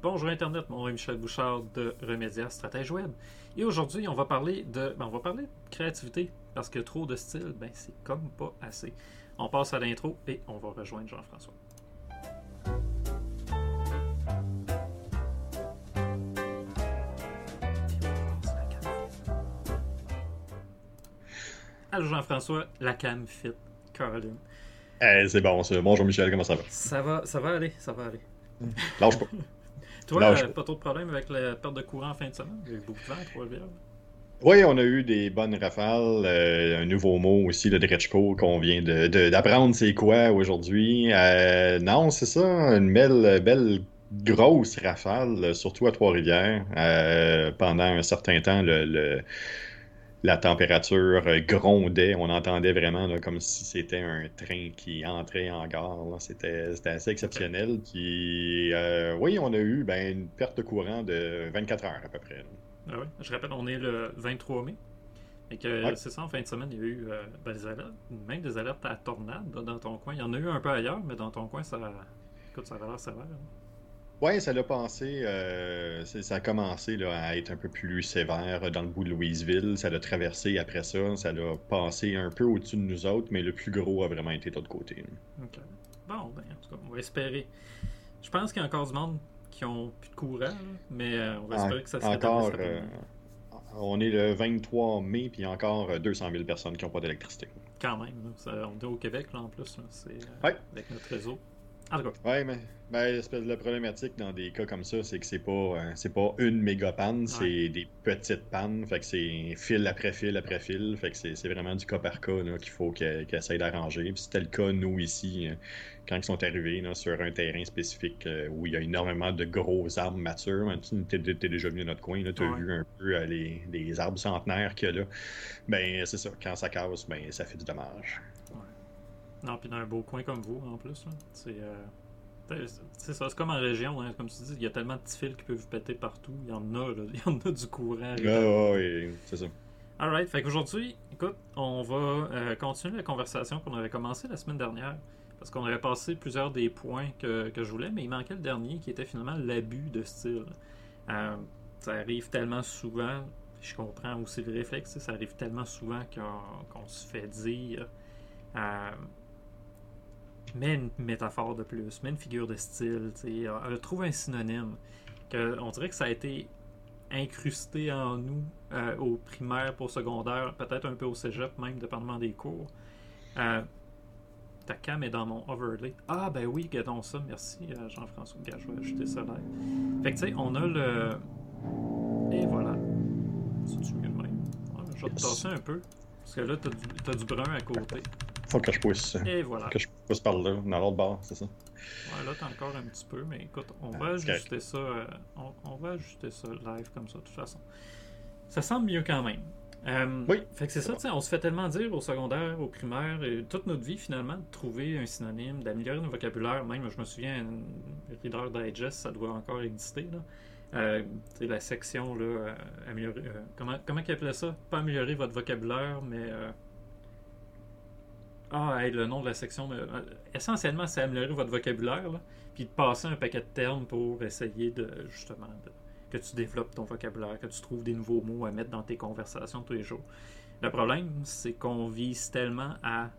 Bonjour Internet, mon nom est Michel Bouchard de Remedia Stratège Web. Et aujourd'hui, on va parler de ben, on va parler de créativité parce que trop de style, ben c'est comme pas assez. On passe à l'intro et on va rejoindre Jean-François. Allô Jean-François, la cam fit, Caroline. Eh, c'est bon, ça. Bonjour Michel, comment ça va? Ça va, ça va aller, ça va aller. Lâche pas. Toi, Lâche euh, pas. trop de problèmes avec la perte de courant en fin de semaine? A eu beaucoup de vent à Trois-Rivières. Oui, on a eu des bonnes rafales. euh, un nouveau mot aussi, le Dretchko, qu'on vient de, de- d'apprendre c'est quoi aujourd'hui. Euh, non, c'est ça, une belle, belle grosse rafale, surtout à Trois-Rivières. Euh, pendant un certain temps, le, le- la température euh, grondait. On entendait vraiment là, comme si c'était un train qui entrait en gare. C'était, assez exceptionnel. Puis, euh, oui, on a eu ben, une perte de courant de 24 heures à peu près. Ah ouais. Je rappelle, on est le 23 mai. Et que Ouais. c'est ça, en fin de semaine, il y a eu euh, ben, des alertes, même des alertes à tornade dans ton coin. Il y en a eu un peu ailleurs, mais dans ton coin, ça, écoute, ça avait l'air sévère. hein. Ouais, ça l'a passé, euh, ça a commencé là, à être un peu plus sévère dans le bout de Louisville. Ça l'a traversé après ça, ça l'a passé un peu au-dessus de nous autres, mais le plus gros a vraiment été de l'autre côté. là. Ok. Bon, ben, en tout cas, on va espérer. Je pense qu'il y a encore du monde qui ont plus de courant, mais euh, on va espérer que ça se encore, euh, on est le 23 mai, puis il y a encore euh, 200 000 personnes qui n'ont pas d'électricité. Quand même. Ça- on est au Québec, là, en plus. C'est Ouais. avec notre réseau. En tout cas, Ouais, mais ben, l'espèce de problématique dans des cas comme ça, c'est que c'est pas, euh, c'est pas une méga panne, c'est des petites pannes. Fait que c'est fil après fil après fil. Fait que c'est vraiment du cas par cas qu'il faut qu'elle essaye d'arranger. Puis c'était le cas, nous, ici, euh, quand ils sont arrivés là, sur un terrain spécifique euh, où il y a énormément de gros arbres matures. Tu t'es t'es déjà venu à notre coin, tu as Ouais. vu un peu euh, les, les arbres centenaires qu'il y a là. Ben, c'est ça. Quand ça casse, ben, ça fait du dommage. Non, puis dans un beau coin comme vous, en plus. C'est euh, c'est- ça, c'est comme en région, hein, comme tu dis, il y a tellement de petits fils qui peuvent péter partout. Il y en a, là. il y en a du courant. Ah, ouais, ouais, c'est ça. Alright, fait qu'aujourd'hui, écoute, on va euh, continuer la conversation qu'on avait commencé la semaine dernière. Parce qu'on avait passé plusieurs des points que, que je voulais, mais il manquait le dernier qui était finalement l'abus de style. Euh, ça arrive tellement souvent, je comprends aussi le réflexe, ça arrive tellement souvent qu'on se fait dire euh, mets une métaphore de plus, mets une figure de style, euh, trouve un synonyme. On dirait que ça a été incrusté en nous euh, au primaire, pour secondaire, peut-être un peu au cégep même, dépendamment des cours. Euh, ta cam est dans mon overlay. Ah ben oui, gardons ça, merci euh, Jean-François. Je vais ajouter ça là. Fait que tu sais, on a le... Et voilà. C'est-tu mieux même? Je vais Yes. tasser un peu. Parce que là, t'as du, t'as du brun à côté. Faut que je pousse. Et voilà. que je pousse par là, dans l'autre bord, c'est ça? Ouais, là, t'as encore un petit peu, mais écoute, on Ah, va ajuster ça. euh, on, on va ajuster ça live comme ça, de toute façon. Ça semble mieux quand même. Euh, Oui, Fait que c'est ça, bon. tu sais, on se fait tellement dire au secondaire, au primaire, et toute notre vie finalement, de trouver un synonyme, d'améliorer notre vocabulaire. Même, je me souviens, un Reader Digest, ça doit encore exister. Là. Euh, la section, là, euh, améliorer. euh, comment, comment ils appelaient ça? Pas améliorer votre vocabulaire, mais. euh, Ah, hey, le nom de la section. mais, euh, essentiellement, c'est améliorer votre vocabulaire, là, puis de passer un paquet de termes pour essayer de, justement, que tu développes ton vocabulaire, que tu trouves des nouveaux mots à mettre dans tes conversations tous les jours. Le problème, c'est qu'on vise tellement à.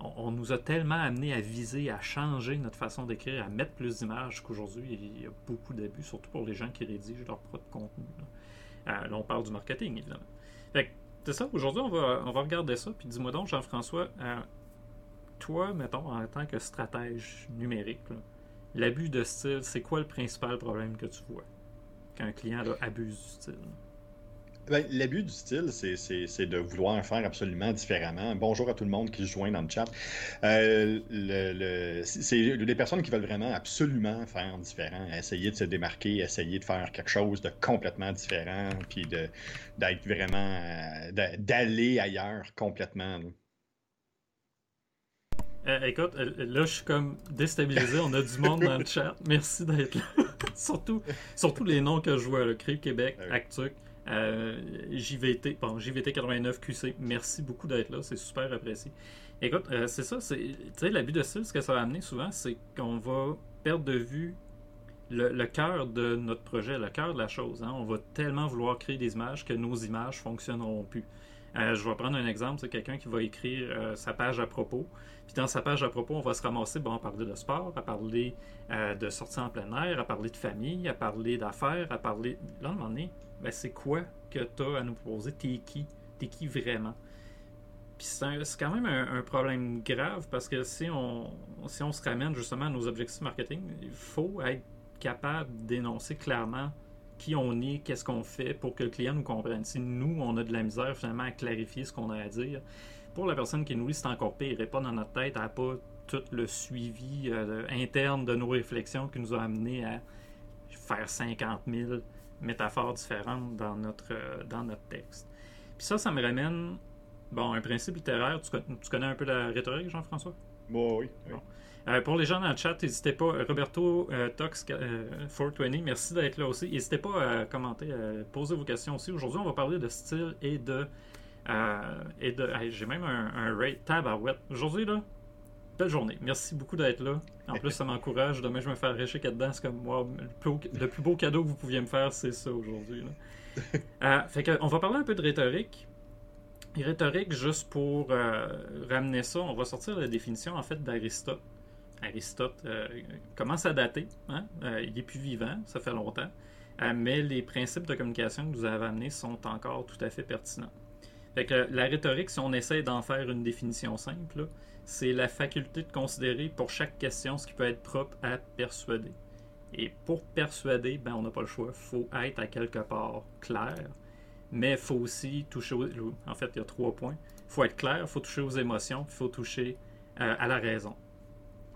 On, nous a tellement amené à viser, à changer notre façon d'écrire, à mettre plus d'images qu'aujourd'hui, il y a beaucoup d'abus, surtout pour les gens qui rédigent leur propre contenu. Là, Euh, on parle du marketing, évidemment. Fait c'est ça, aujourd'hui, on va, regarder ça. Puis dis-moi donc, Jean-François, euh, toi, mettons, en tant que stratège numérique, l'abus de style, c'est quoi le principal problème que tu vois quand un client abuse du style? Ben, L'abus du style, c'est- de vouloir faire absolument différemment. Bonjour à tout le monde qui se joint dans le chat. Euh, le- le- c'est des personnes qui veulent vraiment absolument faire différent, essayer de se démarquer, essayer de faire quelque chose de complètement différent, puis d'être vraiment, euh, d'a- d'aller ailleurs complètement. là. Euh, écoute, là, je suis comme déstabilisé. On a du monde dans le chat. Merci d'être là. surtout, surtout les noms que je vois. Le Crip Québec, Ah. Actuc, JVT, bon, JVT 89 QC. Merci beaucoup d'être là. C'est super apprécié. Écoute, euh, c'est ça. c'est- Tu sais, l'abus de style, ce que ça va amener souvent, c'est qu'on va perdre de vue le, cœur de notre projet, le cœur de la chose. Hein. On va tellement vouloir créer des images que nos images fonctionneront plus. Euh, je vais prendre un exemple, c'est quelqu'un qui va écrire euh, sa page à propos. Puis dans sa page à propos, on va se ramasser bon, à parler de sport, à parler de sortie en plein air, à parler de famille, à parler d'affaires, à parler. Là, à un moment donné, ben, c'est quoi que tu as à nous proposer? T'es qui? T'es qui vraiment? Puis c'est quand même un, problème grave parce que si on, si on se ramène justement à nos objectifs marketing, il faut être capable d'énoncer clairement qui on est, qu'est-ce qu'on fait pour que le client nous comprenne. Si nous, on a de la misère finalement à clarifier ce qu'on a à dire, pour la personne qui nous lit, c'est encore pire. Elle pas dans notre tête, elle n'a pas tout le suivi euh, interne de nos réflexions qui nous a amené à faire 50 000 métaphores différentes dans notre, euh, dans notre texte. Puis ça, ça me ramène, bon, un principe littéraire. Tu, connais un peu la rhétorique, Jean-François? Bon, oui. Euh, pour les gens dans le chat, n'hésitez pas. Roberto Tox 420, merci d'être là aussi. N'hésitez pas à commenter, à poser vos questions aussi. Aujourd'hui, on va parler de style et de euh, et de, j'ai même un, un rate tab à wet. Aujourd'hui, là, belle journée. Merci beaucoup d'être là. En plus, ça m'encourage. Demain, je vais me faire récher dedans. C'est comme moi, le plus, beau, cadeau que vous pouviez me faire, c'est ça aujourd'hui. euh, fait que, on va parler un peu de rhétorique. rhétorique, juste pour euh, ramener ça, on va sortir la définition en fait d'Aristote. Aristote euh, commence à dater. Hein? il est plus vivant, ça fait longtemps. mais les principes de communication que vous avez amenés sont encore tout à fait pertinents. Fait que la rhétorique, si on essaie d'en faire une définition simple, c'est la faculté de considérer pour chaque question ce qui peut être propre à persuader. Et pour persuader, ben, on n'a pas le choix. Il faut être à quelque part clair, mais il faut aussi toucher aux... En fait, il y a trois points. Il faut être clair, il faut toucher aux émotions, il faut toucher euh, à la raison.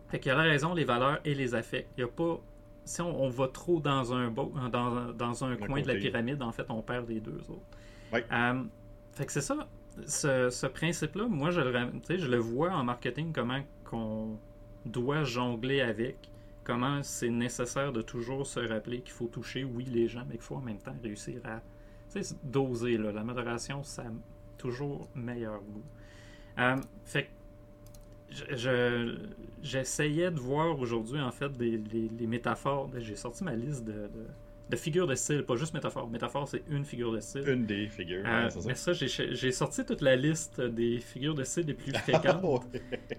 Fait qu'il y a la raison, les valeurs et les affects. Il y a pas... Si on, va trop dans un, dans, dans un coin de la pyramide, en fait, on perd les deux autres. Euh, fait que c'est ça. Ce, principe-là, moi, je le, je le vois en marketing, comment qu'on doit jongler avec, comment c'est nécessaire de toujours se rappeler qu'il faut toucher, oui, les gens, mais qu'il faut en même temps réussir à doser. Là. La modération, ça a toujours meilleur goût. Euh, fait que j'essayais de voir aujourd'hui, en fait, des, les, métaphores. J'ai sorti ma liste de figures de style, pas juste métaphore. Métaphore, c'est une figure de style. Une des figures. Euh, mais ça, j'ai sorti toute la liste des figures de style les plus fréquentes.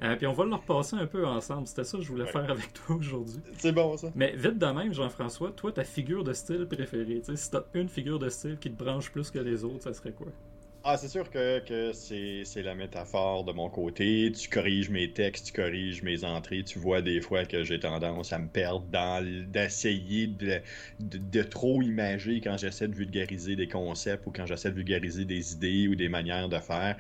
euh, puis on va le repasser un peu ensemble. C'était ça que je voulais faire avec toi aujourd'hui. C'est bon, ça. Mais vite de même, Jean-François, toi, ta figure de style préférée, si t'as une figure de style qui te branche plus que les autres, ça serait quoi? Ah, c'est sûr que, que c'est la métaphore de mon côté. Tu corriges mes textes, tu corriges mes entrées. Tu vois des fois que j'ai tendance à me perdre dans d'essayer de, de, trop imager quand j'essaie de vulgariser des concepts ou quand j'essaie de vulgariser des idées ou des manières de faire.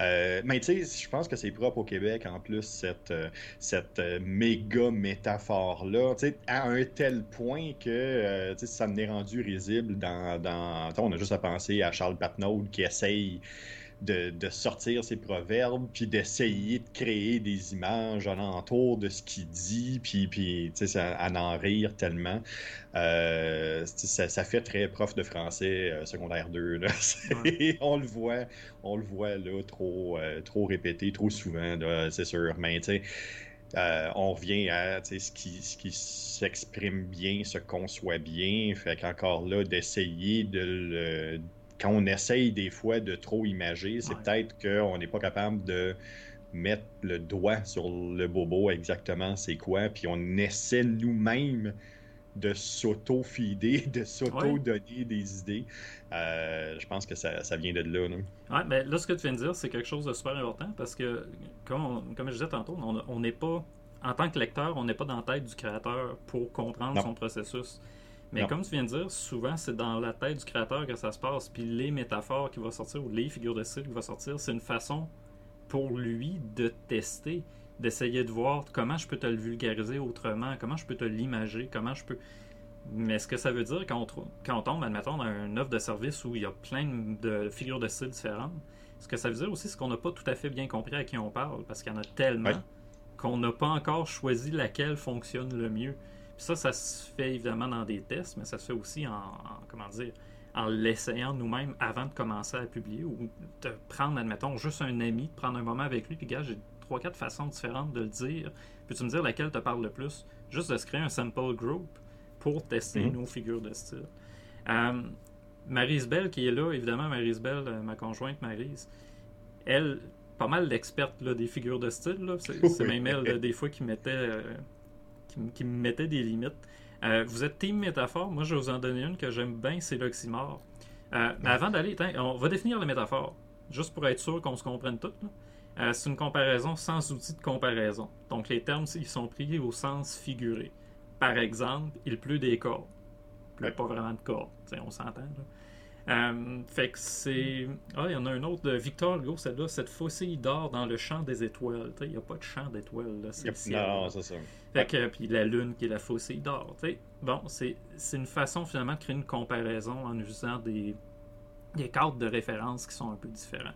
Euh, mais tu sais, je pense que c'est propre au Québec en plus, cette, cette méga métaphore-là, tu sais, à un tel point que euh, ça m'est rendu risible dans. dans on a juste à penser à Charles Patnaud qui essaye de, sortir ses proverbes, puis d'essayer de créer des images alentour de ce qu'il dit, puis, puis à en rire tellement. Euh, ça, fait très prof de français euh, secondaire 2. on le voit, on le voit là, trop, euh, trop répété, trop souvent, c'est sûr. Mais on revient à ce qui, ce qui s'exprime bien, se conçoit bien. Fait qu'encore là, d'essayer de le quand on essaye des fois de trop imager, c'est peut-être qu'on n'est pas capable de mettre le doigt sur le bobo exactement c'est quoi, puis on essaie nous-mêmes de s'auto-fider, de s'auto-donner des idées. Euh, je pense que ça, vient de là. Oui, mais là, ce que tu viens de dire, c'est quelque chose de super important parce que, comme, comme je disais tantôt, on n'est pas, en tant que lecteur, on n'est pas dans la tête du créateur pour comprendre son processus. Mais comme tu viens de dire, souvent c'est dans la tête du créateur que ça se passe, puis les métaphores qui vont sortir ou les figures de style qui vont sortir, c'est une façon pour lui de tester, d'essayer de voir comment je peux te le vulgariser autrement, comment je peux te l'imager, comment je peux. Mais ce que ça veut dire quand on, quand on tombe, admettons, dans une offre de service où il y a plein de figures de style différentes, ce que ça veut dire aussi, c'est qu'on n'a pas tout à fait bien compris à qui on parle, parce qu'il y en a tellement qu'on n'a pas encore choisi laquelle fonctionne le mieux ça, ça se fait évidemment dans des tests, mais ça se fait aussi en, comment dire, en l'essayant nous-mêmes avant de commencer à publier ou de prendre, admettons, juste un ami, de prendre un moment avec lui, puis gars, j'ai trois, quatre façons différentes de le dire. Puis tu me dire laquelle te parle le plus? Juste de se créer un sample group, pour tester Mhm. nos figures de style. Euh, Bell, qui est là, évidemment, Maryse Bell, euh, ma conjointe Maryse, elle, pas mal l'experte des figures de style. C'est même elle, des fois, qui mettait, euh, qui, me mettait des limites. Euh, vous êtes team métaphore. Moi, je vais vous en donner une que j'aime bien, c'est l'oxymore. Euh, mais avant d'aller, on va définir la métaphore, juste pour être sûr qu'on se comprenne tous. là. Euh, c'est une comparaison sans outil de comparaison. Donc, les termes, ils sont pris au sens figuré. Par exemple, il pleut des cordes. Il pleut pas vraiment de cordes. On s'entend. Euh, fait que c'est. Ah, il y en a un autre de Victor Hugo, celle-là. Cette faucille d'or dans le champ des étoiles. Il n'y a pas de champ d'étoiles. là, C'est. Non, c'est ça. Fait que, puis la lune qui est la faucille d'or. Bon, c'est c'est une façon finalement de créer une comparaison en utilisant des, des cadres de référence qui sont un peu différents.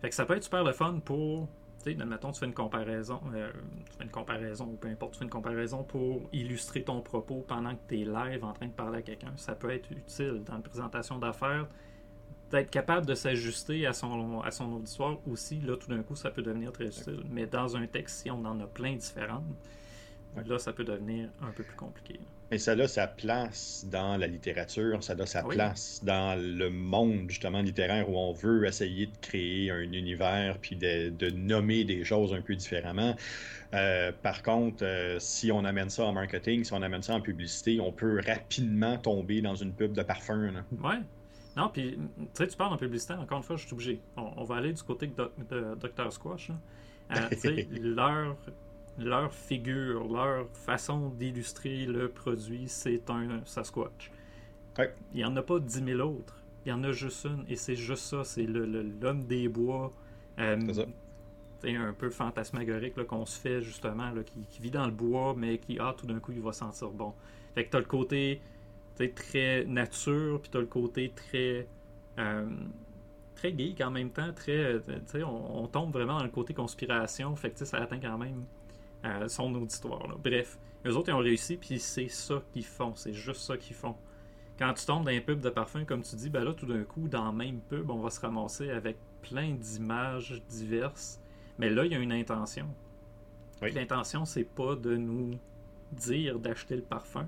Fait que ça peut être super le fun pour. Sais, admettons, tu fais une comparaison, euh, tu fais une comparaison, ou peu importe, tu fais une comparaison pour illustrer ton propos pendant que tu es live en train de parler à quelqu'un. Ça peut être utile dans une présentation d'affaires d'être capable de s'ajuster à son, à son auditoire aussi, là, tout d'un coup, ça peut devenir très utile. Mais dans un texte, si on en a plein différentes, là, ça peut devenir un peu plus compliqué. Mais ça a sa place dans la littérature, ça a sa Oui. place dans le monde justement littéraire où on veut essayer de créer un univers puis de, de nommer des choses un peu différemment. Euh, par contre, euh, si on amène ça en marketing, si on amène ça en publicité, on peut rapidement tomber dans une pub de parfum. là. Ouais. Non, puis, tu sais, tu parles en publicité, encore une fois, je suis obligé. On, on va aller du côté de, Dr. Squash. Euh, tu sais, leur, leur figure, leur façon d'illustrer le produit, c'est un Sasquatch. Ouais. Il n'y en a pas 10 000 autres. Il y en a juste une, et c'est juste ça. C'est l'homme des bois. euh, C'est un peu fantasmagorique qu'on se fait justement, là, qui, qui vit dans le bois, mais qui, ah, tout d'un coup, il va sentir bon. Fait que t'as le côté très nature, puis t'as le côté très. euh, très geek en même temps, très. euh, on, on tombe vraiment dans le côté conspiration, fait que ça atteint quand même son auditoire. là. Bref, eux autres, ils ont réussi, puis c'est ça qu'ils font, c'est juste ça qu'ils font. Quand tu tombes dans un pub de parfum, comme tu dis, ben là, tout d'un coup, dans le même pub, on va se ramasser avec plein d'images diverses. Mais là, il y a une intention. Oui. L'intention, c'est pas de nous dire d'acheter le parfum.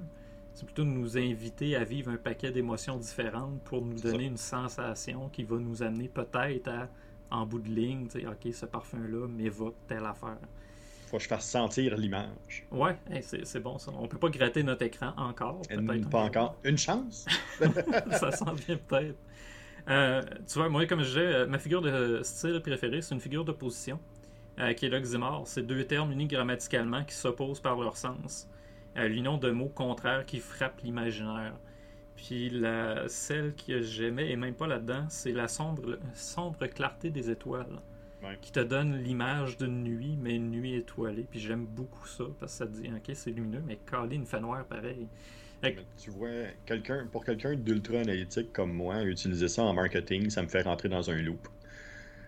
C'est plutôt de nous inviter à vivre un paquet d'émotions différentes pour nous donner une sensation qui va nous amener peut-être à, en bout de ligne, tu sais, ok, ce parfum-là m'évoque telle affaire. Faut que je fasse sentir l'image. Ouais, hey, c'est c'est bon ça. On peut pas gratter notre écran encore. Euh, Pas encore. Une chance? ça s'en vient peut-être. Euh, tu vois, moi, comme je disais, euh, ma figure de style préférée, c'est une figure d'opposition, euh, qui est l'oxymore. C'est deux termes unis grammaticalement qui s'opposent par leur sens. Euh, L'union de mots contraires qui frappent l'imaginaire. Puis la, celle que j'aimais, et même pas là-dedans, c'est la sombre, sombre clarté des étoiles. Ouais. Qui te donne l'image d'une nuit, mais une nuit étoilée. Puis j'aime beaucoup ça, parce que ça te dit, ok, c'est lumineux, mais calé, une fait noir pareil. Que- tu vois, quelqu'un, pour quelqu'un d'ultra analytique comme moi, utiliser ça en marketing, ça me fait rentrer dans un loop.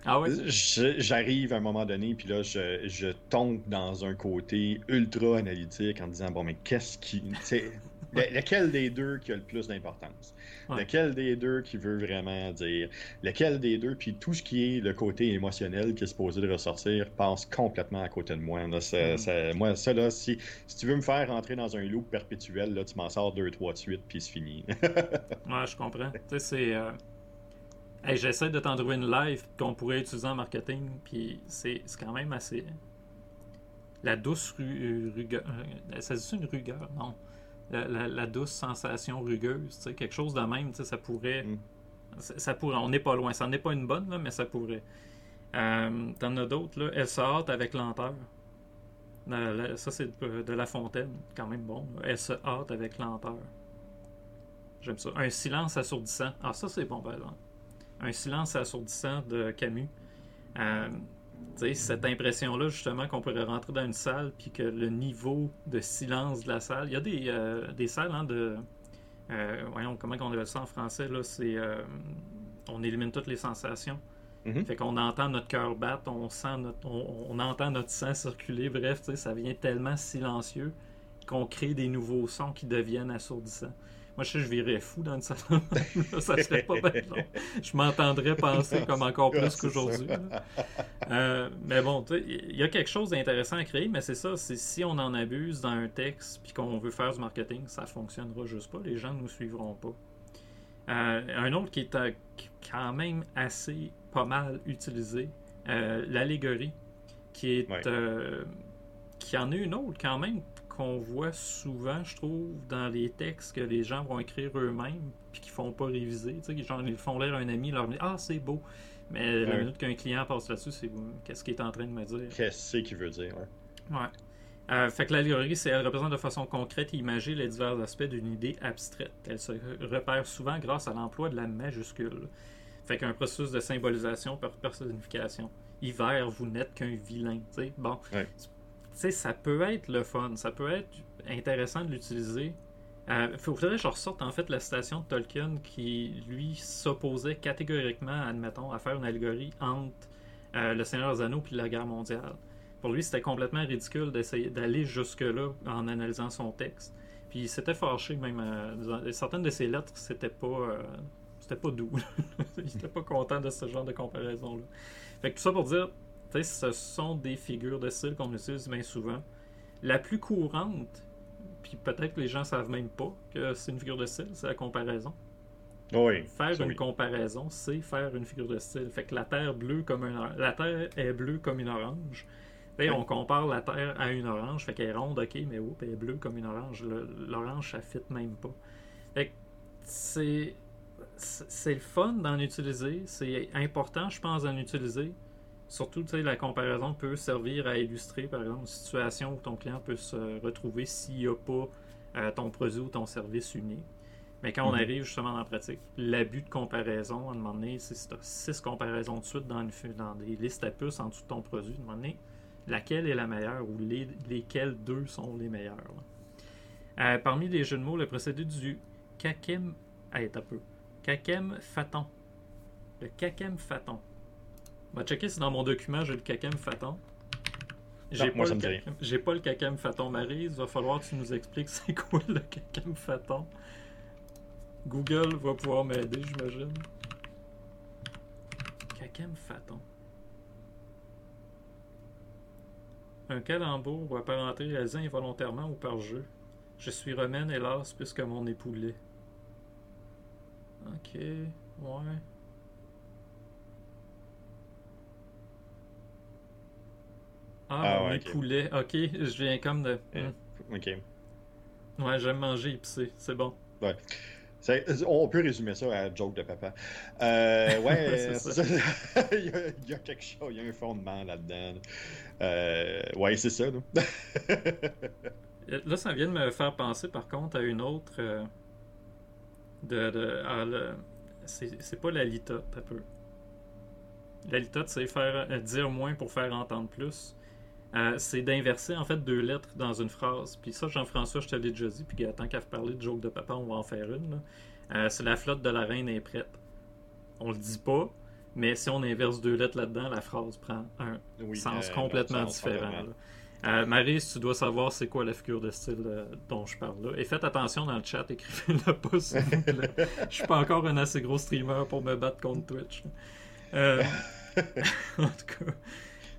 Ah ouais? J'arrive à un moment donné, puis là, je, je tombe dans un côté ultra analytique en disant bon, mais qu'est-ce qui. Le- lequel des deux qui a le plus d'importance? Ouais. Lequel des deux qui veut vraiment dire Lequel des deux, puis tout ce qui est le côté émotionnel qui est supposé de ressortir passe complètement à côté de moi. Là, ça- Mm. ça- moi, ça, là, si, si tu veux me faire rentrer dans un loop perpétuel, là, tu m'en sors deux, trois de suite, puis c'est fini. Ouais, je comprends. Tu sais, c'est. euh, hey, J'essaie de t'en trouver une live qu'on pourrait utiliser en marketing, puis c'est quand même assez. La douce ru- rugueur. euh, Ça dit une rugueur? Non. La, la- la douce sensation rugueuse, quelque chose de même, ça pourrait. Mm. Ça, ça pourrait. On n'est pas loin. Ça n'est pas une bonne, là, mais ça pourrait. Euh, T'en as d'autres, là. Elle se hâte avec lenteur. Ça, c'est de, de La Fontaine, quand même bon. Elle se hâte avec lenteur. J'aime ça. Un silence assourdissant. Ah, ça, c'est bon, par exemple. Un silence assourdissant de Camus. Euh, cette impression-là, justement, qu'on pourrait rentrer dans une salle, puis que le niveau de silence de la salle. Il y a des, euh, des salles hein, de. euh, voyons, comment on appelle ça en français, là C'est. euh, on élimine toutes les sensations. Mhm. Fait qu'on entend notre cœur battre, on sent notre, on, on entend notre sang circuler, bref, ça vient tellement silencieux qu'on crée des nouveaux sons qui deviennent assourdissants. Moi, je sais, je virais fou dans une salle Ça serait pas bien long. Je m'entendrais penser comme encore plus qu'aujourd'hui. Euh, mais bon, il y a quelque chose d'intéressant à créer, mais c'est ça. C'est si on en abuse dans un texte puis qu'on veut faire du marketing, ça fonctionnera juste pas. Les gens ne nous suivront pas. Euh, un autre qui est euh, quand même assez pas mal utilisé, l'allégorie, qui est qui en est une autre quand même qu'on voit souvent, je trouve, dans les textes que les gens vont écrire eux-mêmes puis qu'ils font pas réviser. Tu sais, genre, ils font lire à un ami, leur dit Ah, c'est beau. Mais la minute qu'un client passe là-dessus, c'est qu'est-ce qu'il est en train de me dire Qu'est-ce qu'il veut dire Ouais. ouais. Euh, fait que l'allégorie, c'est elle représente de façon concrète et imagée les divers aspects d'une idée abstraite. Elle se repère souvent grâce à l'emploi de la majuscule. Fait qu'un processus de symbolisation par personnification. Hiver, vous n'êtes qu'un vilain. sais Bon, sais, ça peut être le fun, ça peut être intéressant de l'utiliser. Il euh, faudrait que je ressorte en fait la citation de Tolkien qui, lui, s'opposait catégoriquement, admettons, à faire une allégorie entre euh, Le Seigneur des Anneaux et la guerre mondiale. Pour lui, c'était complètement ridicule d'essayer d'aller jusque-là en analysant son texte. Puis il s'était fâché même. Euh, certaines de ses lettres, c'était pas, c'était pas doux. il était pas content de ce genre de comparaison-là. Fait que tout ça pour dire, ce sont des figures de style qu'on utilise bien souvent. La plus courante, puis peut-être que les gens savent même pas que c'est une figure de style, c'est la comparaison. Oui, faire une comparaison, c'est faire une figure de style. Fait que la terre bleue comme un la terre est bleue comme une orange. On compare la terre à une orange, fait qu'elle est ronde, ok, mais oups, elle est bleue comme une orange. L'orange, ça fit même pas. Fait que c'est c'est le fun d'en utiliser, c'est important, je pense, d'en utiliser. Surtout, tu sais, la comparaison peut servir à illustrer, par exemple, une situation où ton client peut se retrouver s'il n'y a pas euh, ton produit ou ton service unique. Mais quand on mhm. arrive justement dans la pratique, l'abus de comparaison, à un moment donné, si tu as six comparaisons de suite dans, dans, des listes à puces en dessous de ton produit, à un moment donné, laquelle est la meilleure ou les, lesquels deux sont les meilleurs. Euh, parmi les jeux de mots, le procédé du kakem. Hey, un peu. Kakem faton. Le kakem faton. On va checker si dans mon document j'ai le Kakem Faton. J'ai pas, le pas le Faton Marie. Il va falloir que tu nous expliques c'est quoi le Kakem Faton. Google va pouvoir m'aider, j'imagine. Kakem Faton. Un calembour ou apparenté réalisé involontairement ou par jeu. Je suis romaine, hélas, puisque mon époux l'est. Ok, ouais. Ah, ah poulet. Ok, je viens comme de. Eh, hmm. Ok. Ouais, j'aime manger épicé. C'est bon. Ouais. On peut résumer ça à joke de papa. Euh, ouais, il, y a, quelque chose, il y a un fondement là-dedans. Euh, ouais, c'est ça. Là. ça vient de me faire penser par contre à une autre. Euh, de, de c'est pas la litote, un peu. La litote, c'est faire dire moins pour faire entendre plus. Euh, c'est d'inverser en fait deux lettres dans une phrase. Puis ça, Jean-François, je te l'ai déjà dit, puis tant qu'à parler de joke de papa, on va en faire une. Euh, c'est la flotte de la reine est prête. On le dit pas, mais si on inverse deux lettres là-dedans, la phrase prend un sens euh, complètement différent. Marie, si tu dois savoir c'est quoi la figure de style dont je parle là. Et faites attention dans le chat, écrivez-le pas s'il vous plaît. Je suis pas encore un assez gros streamer pour me battre contre Twitch. en tout cas.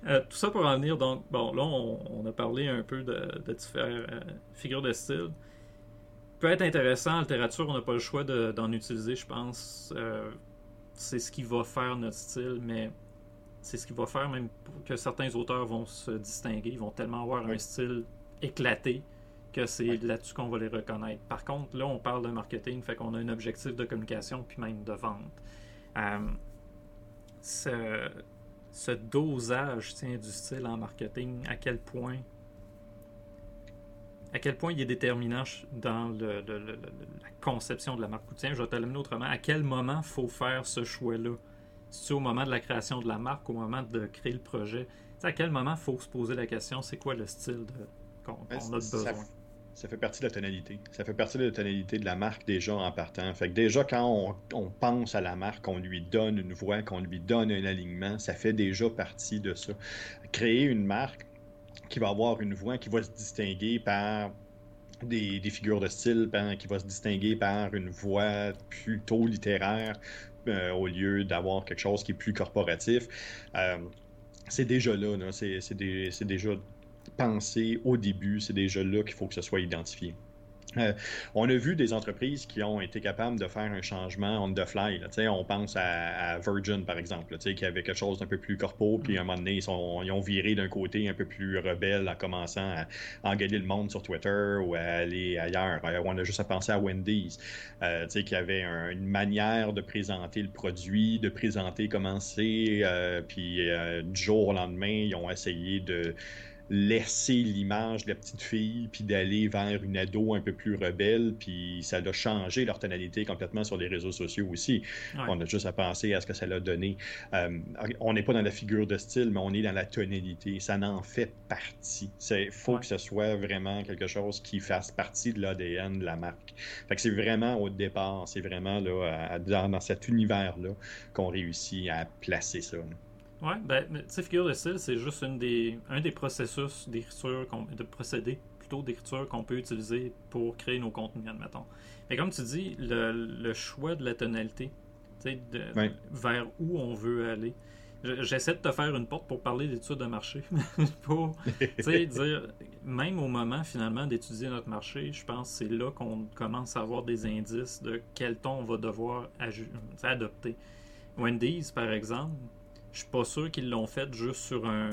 Euh, tout ça pour en venir, donc, bon, là, on, a parlé un peu de, différentes euh, figures de style. Peut être intéressant, en littérature, on n'a pas le choix d'en utiliser, je pense. Euh, c'est ce qui va faire notre style, mais c'est ce qui va faire même que certains auteurs vont se distinguer, ils vont tellement avoir un style éclaté que c'est là-dessus qu'on va les reconnaître. Par contre, là, on parle de marketing, fait qu'on a un objectif de communication puis même de vente. Euh, ce dosage tient du style en marketing, à quel point à quel point il est déterminant dans le, la conception de la marque. Tiens, je vais te l'amener autrement. À quel moment faut faire ce choix-là? C'est au moment de la création de la marque, au moment de créer le projet? à quel moment faut se poser la question, c'est quoi le style qu'on a besoin? Ça fait partie de la tonalité. Ça fait partie de la tonalité de la marque déjà en partant. Fait que déjà, quand on, pense à la marque, on lui donne une voix, qu'on lui donne un alignement, ça fait déjà partie de ça. Créer une marque qui va avoir une voix qui va se distinguer par des, figures de style qui va se distinguer par une voix plutôt littéraire euh, au lieu d'avoir quelque chose qui est plus corporatif. Euh, c'est déjà là, c'est déjà pensé au début, c'est déjà là qu'il faut que ce soit identifié. Euh, on a vu des entreprises qui ont été capables de faire un changement on the fly. on pense à, Virgin, par exemple, qui avait quelque chose d'un peu plus corpo, puis à un moment donné, ils, ont viré d'un côté un peu plus rebelle en commençant à engueuler le monde sur Twitter ou à aller ailleurs. Euh, on a juste à penser à Wendy's, euh, qui avait une manière de présenter le produit, de présenter comment c'est, puis du jour au lendemain, ils ont essayé de laisser l'image de la petite fille, puis d'aller vers une ado un peu plus rebelle, puis ça a changé leur tonalité complètement sur les réseaux sociaux aussi. On a juste à penser à ce que ça l'a donné. Euh, on n'est pas dans la figure de style, mais on est dans la tonalité. Ça en fait partie. Il faut que ce soit vraiment quelque chose qui fasse partie de l'ADN de la marque. Fait que c'est vraiment au départ, c'est vraiment là, dans, cet univers-là qu'on réussit à placer ça. Ouais, ben, tu sais, figure de style, c'est juste une des, un des processus d'écriture, de procédés plutôt d'écriture qu'on peut utiliser pour créer nos contenus, admettons. Mais comme tu dis, le, le choix de la tonalité, tu sais, vers où on veut aller. J'essaie de te faire une porte pour parler d'études de marché. pour dire, même au moment finalement d'étudier notre marché, je pense que c'est là qu'on commence à avoir des indices de quel ton on va devoir adopter. Wendy's, par exemple, je suis pas sûr qu'ils l'ont fait juste sur un,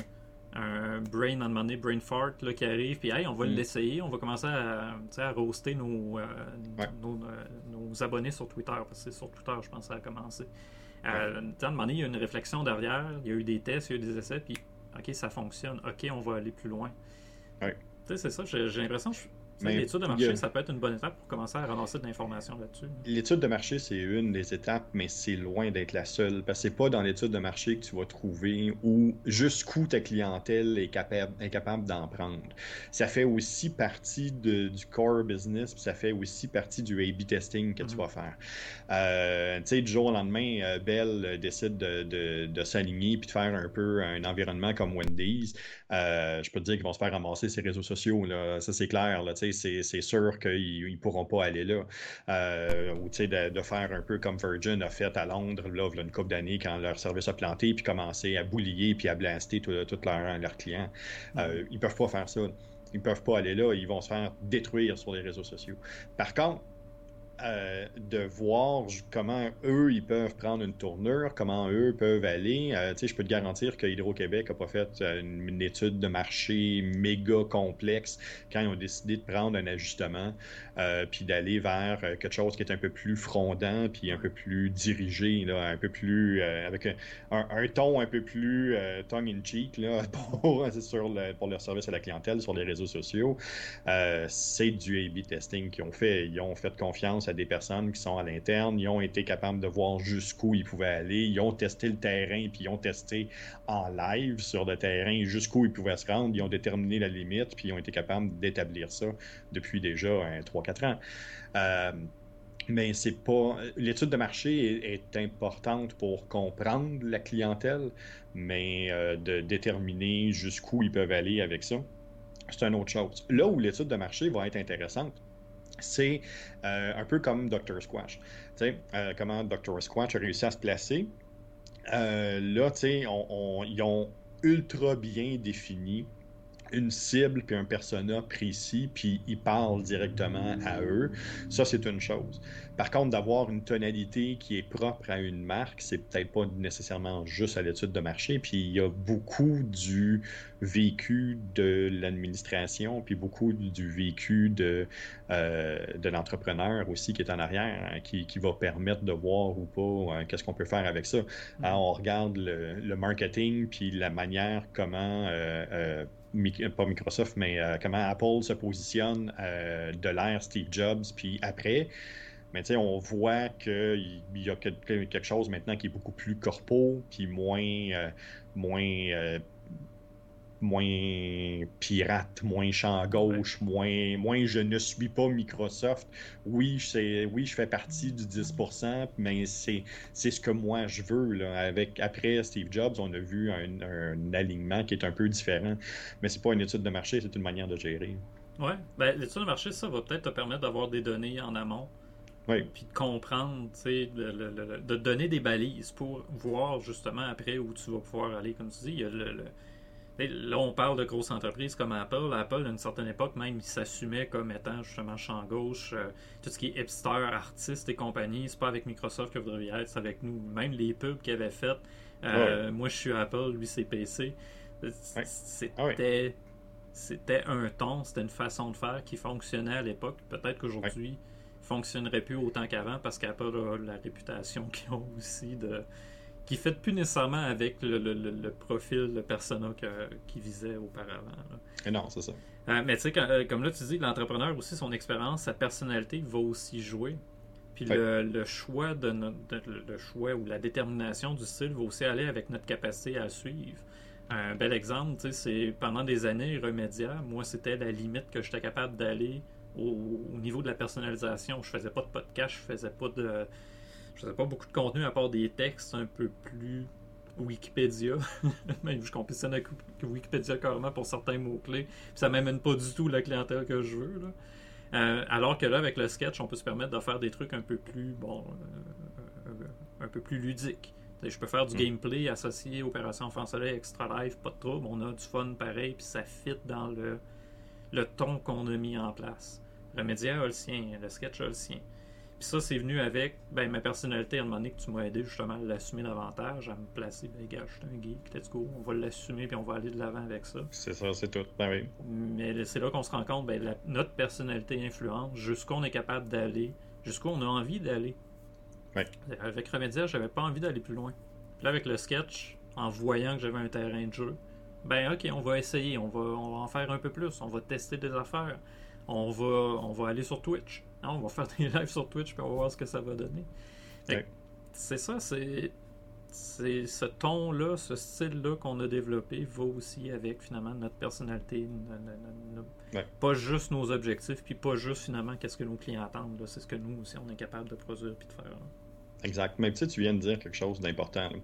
brain on money, brain fart là, qui arrive, puis hey, on va mm. l'essayer, on va commencer à, à roaster nos, euh, euh, nos, abonnés sur Twitter, parce que c'est sur Twitter, je pense, que ça a commencé. Euh, à un moment donné, il y a une réflexion derrière, il y a eu des tests, il y a eu des essais, puis OK, ça fonctionne, OK, on va aller plus loin. Tu sais, c'est ça, j'ai l'impression, L'étude de marché, ça peut être une bonne étape pour commencer à ramasser de l'information là-dessus. L'étude de marché, c'est une des étapes, mais c'est loin d'être la seule. Parce que c'est pas dans l'étude de marché que tu vas trouver où jusqu'où ta clientèle est capable, d'en prendre. Ça fait aussi partie du core business, puis ça fait aussi partie du A-B testing que tu mm-hmm. vas faire. Euh, tu sais, du jour au lendemain, euh, Bell décide de, de, s'aligner puis de faire un peu un environnement comme Wendy's. Euh, je peux te dire qu'ils vont se faire ramasser ses réseaux sociaux. Là. Ça, c'est clair. Là, c'est sûr qu'ils ne pourront pas aller là. Euh, ou de, de, faire un peu comme Virgin a fait à Londres, là, une couple d'années, quand leur service a planté, puis commencer à boulier puis à blaster tous leurs clients. Euh, ils ne peuvent pas faire ça. Ils ne peuvent pas aller là. Ils vont se faire détruire sur les réseaux sociaux. Par contre, euh, de voir comment eux, ils peuvent prendre une tournure, comment eux peuvent aller. Euh, je peux te garantir que Hydro-Québec n'a pas fait euh, une, étude de marché méga complexe quand ils ont décidé de prendre un ajustement, puis d'aller vers quelque chose qui est un peu plus frondant, puis un peu plus dirigé, là, un peu plus, avec un, ton un peu plus tongue-in-cheek pour, sur le, pour leur service à la clientèle sur les réseaux sociaux. C'est du A-B testing qu'ils ont fait. Ils ont fait confiance à des personnes qui sont à l'interne. Ils ont été capables de voir jusqu'où ils pouvaient aller. Ils ont testé le terrain, puis ils ont testé en live sur le terrain jusqu'où ils pouvaient se rendre. Ils ont déterminé la limite, puis ils ont été capables d'établir ça depuis déjà 3-4 ans. Euh, mais c'est pas. L'étude de marché est, importante pour comprendre la clientèle, mais euh, de déterminer jusqu'où ils peuvent aller avec ça, c'est une autre chose. Là où l'étude de marché va être intéressante, c'est euh, un peu comme Dr. Squash. Euh, comment Dr. Squash a réussi à se placer. Euh, là, tu sais, ils ont ultra bien défini une cible puis un persona précis, puis ils parlent directement à eux. Ça, c'est une chose. Par contre, d'avoir une tonalité qui est propre à une marque, c'est peut-être pas nécessairement juste à l'étude de marché. Puis il y a beaucoup du vécu de l'administration, puis beaucoup du vécu de, euh, de l'entrepreneur aussi qui est en arrière, hein, qui, qui, va permettre de voir ou pas hein, qu'est-ce qu'on peut faire avec ça. Mm. On regarde le, marketing, puis la manière comment euh, euh, pas Microsoft, mais comment Apple se positionne de l'ère Steve Jobs, puis après. Mais tu sais, on voit qu'il y a quelque chose maintenant qui est beaucoup plus corpo, puis moins, euh, moins, euh, moins pirate, moins champ gauche, moins, moins je ne suis pas Microsoft. Oui, je, oui, je fais partie du 10%, mais c'est, ce que moi je veux. Là. Avec, après Steve Jobs, on a vu un, un, alignement qui est un peu différent. Mais c'est pas une étude de marché, c'est une manière de gérer. Ouais, ben, l'étude de marché, ça va peut-être te permettre d'avoir des données en amont. Oui. Puis de comprendre, tu sais, de, de, de, de donner des balises pour voir justement après où tu vas pouvoir aller. Comme tu dis, il y a le, le- Là, on parle de grosses entreprises comme Apple. Apple, à une certaine époque, même, il s'assumait comme étant justement champ gauche. euh, tout ce qui est hipster, artiste et compagnie, c'est pas avec Microsoft que vous devriez être, c'est avec nous. Même les pubs qu'il avait faites. euh, Moi, je suis Apple, lui, c'est PC. C'était. Ah ouais. C'était un ton, c'était une façon de faire qui fonctionnait à l'époque. Peut-être qu'aujourd'hui, il fonctionnerait plus autant qu'avant parce qu'Apple a la réputation qu'ils ont aussi de qui fait plus nécessairement avec le, le- le- le profil, le persona qu'ils visaient auparavant. là. Et non, c'est ça. Euh, mais tu sais, euh, comme là tu dis, l'entrepreneur aussi, son expérience, sa personnalité va aussi jouer. Puis le, le choix de notre, de- le choix ou la détermination du style va aussi aller avec notre capacité à le suivre. Un bel exemple, tu sais, c'est pendant des années Remedia, moi c'était la limite que j'étais capable d'aller au, au niveau de la personnalisation. Je faisais pas de podcast, je faisais pas de je faisais pas beaucoup de contenu à part des textes un peu plus Wikipédia. Même je compétitionne avec Wikipédia carrément pour certains mots-clés. Ça m'amène pas du tout la clientèle que je veux. là. Euh, alors que là, avec le sketch, on peut se permettre de faire des trucs un peu plus bon euh, euh, un peu plus ludiques. Je peux faire du Mm. gameplay associé Opération Enfant Soleil Extra Life, pas de trouble. On a du fun pareil, puis ça fit dans le, le ton qu'on a mis en place. Remedia a le sien, le sketch a le sien. Puis ça, c'est venu avec ben, ma personnalité à un moment donné que tu m'as aidé justement à l'assumer davantage, à me placer. Ben, gars, je suis un geek, let's go, on va l'assumer puis on va aller de l'avant avec ça. C'est ça, c'est tout. Ben oui. Mais c'est là qu'on se rend compte, ben, la- notre personnalité influence, jusqu'où on est capable d'aller, jusqu'où on a envie d'aller. Ouais. Avec Remedia, j'avais pas envie d'aller plus loin. Puis là, avec le sketch, en voyant que j'avais un terrain de jeu, ben ok, on va essayer, on va, on va en faire un peu plus, on va tester des affaires, on va, on va aller sur Twitch, On va faire des lives sur Twitch puis on va voir ce que ça va donner. Ouais. C'est ça, c'est ce ton-là, ce style-là qu'on a développé va aussi avec finalement notre personnalité, no- no- no- no- Ouais. pas juste nos objectifs, puis pas juste finalement qu'est-ce que nos clients attendent. C'est ce que nous aussi on est capable de produire puis de faire. là. Exact. Mais tu sais, tu viens de dire quelque chose d'important. Tu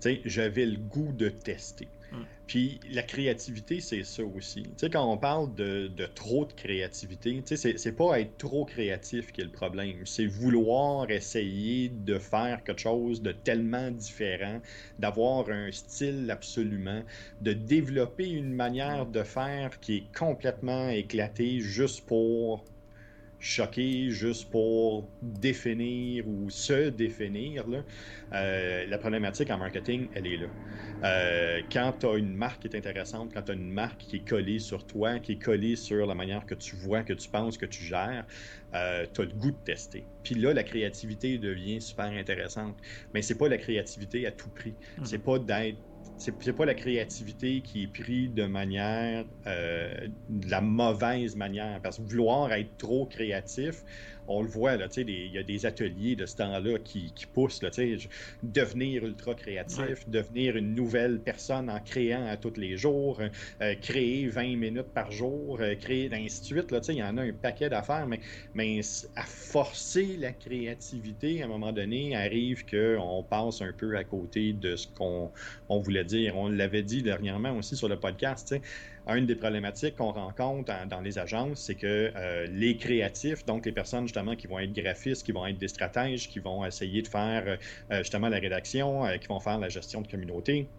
sais, j'avais le goût de tester. Mm. Puis la créativité, c'est ça aussi. Tu sais, quand on parle de, de trop de créativité, tu sais, c'est- pas être trop créatif qui est le problème. C'est vouloir essayer de faire quelque chose de tellement différent, d'avoir un style absolument, de développer une manière de faire qui est complètement éclatée juste pour choquer juste pour définir ou se définir. Là. Euh, la problématique en marketing, elle est là. Euh, quand tu as une marque qui est intéressante, quand tu as une marque qui est collée sur toi, qui est collée sur la manière que tu vois, que tu penses, que tu gères, euh, tu as le goût de tester. Puis là, la créativité devient super intéressante. Mais c'est pas la créativité à tout prix. Mhm. C'est pas d'être c'est pas la créativité qui est prise de manière, euh, de la mauvaise manière. Parce que vouloir être trop créatif, on le voit, là, tu sais, des- il y a des ateliers de ce temps-là qui, qui poussent, là, tu sais, je- devenir ultra créatif, Ouais. devenir une nouvelle personne en créant à tous les jours, euh, créer 20 minutes par jour, euh, créer, ainsi de suite, là, tu sais, il y en a un paquet d'affaires, mais, mais à forcer la créativité, à un moment donné, arrive qu'on passe un peu à côté de ce qu'on on voulait dire. On l'avait dit dernièrement aussi sur le podcast. tu sais. Une des problématiques qu'on rencontre en- dans les agences, c'est que euh, les créatifs, donc les personnes justement qui vont être graphistes, qui vont être des stratèges, qui vont essayer de faire euh, justement la rédaction, euh, qui vont faire la gestion de communauté,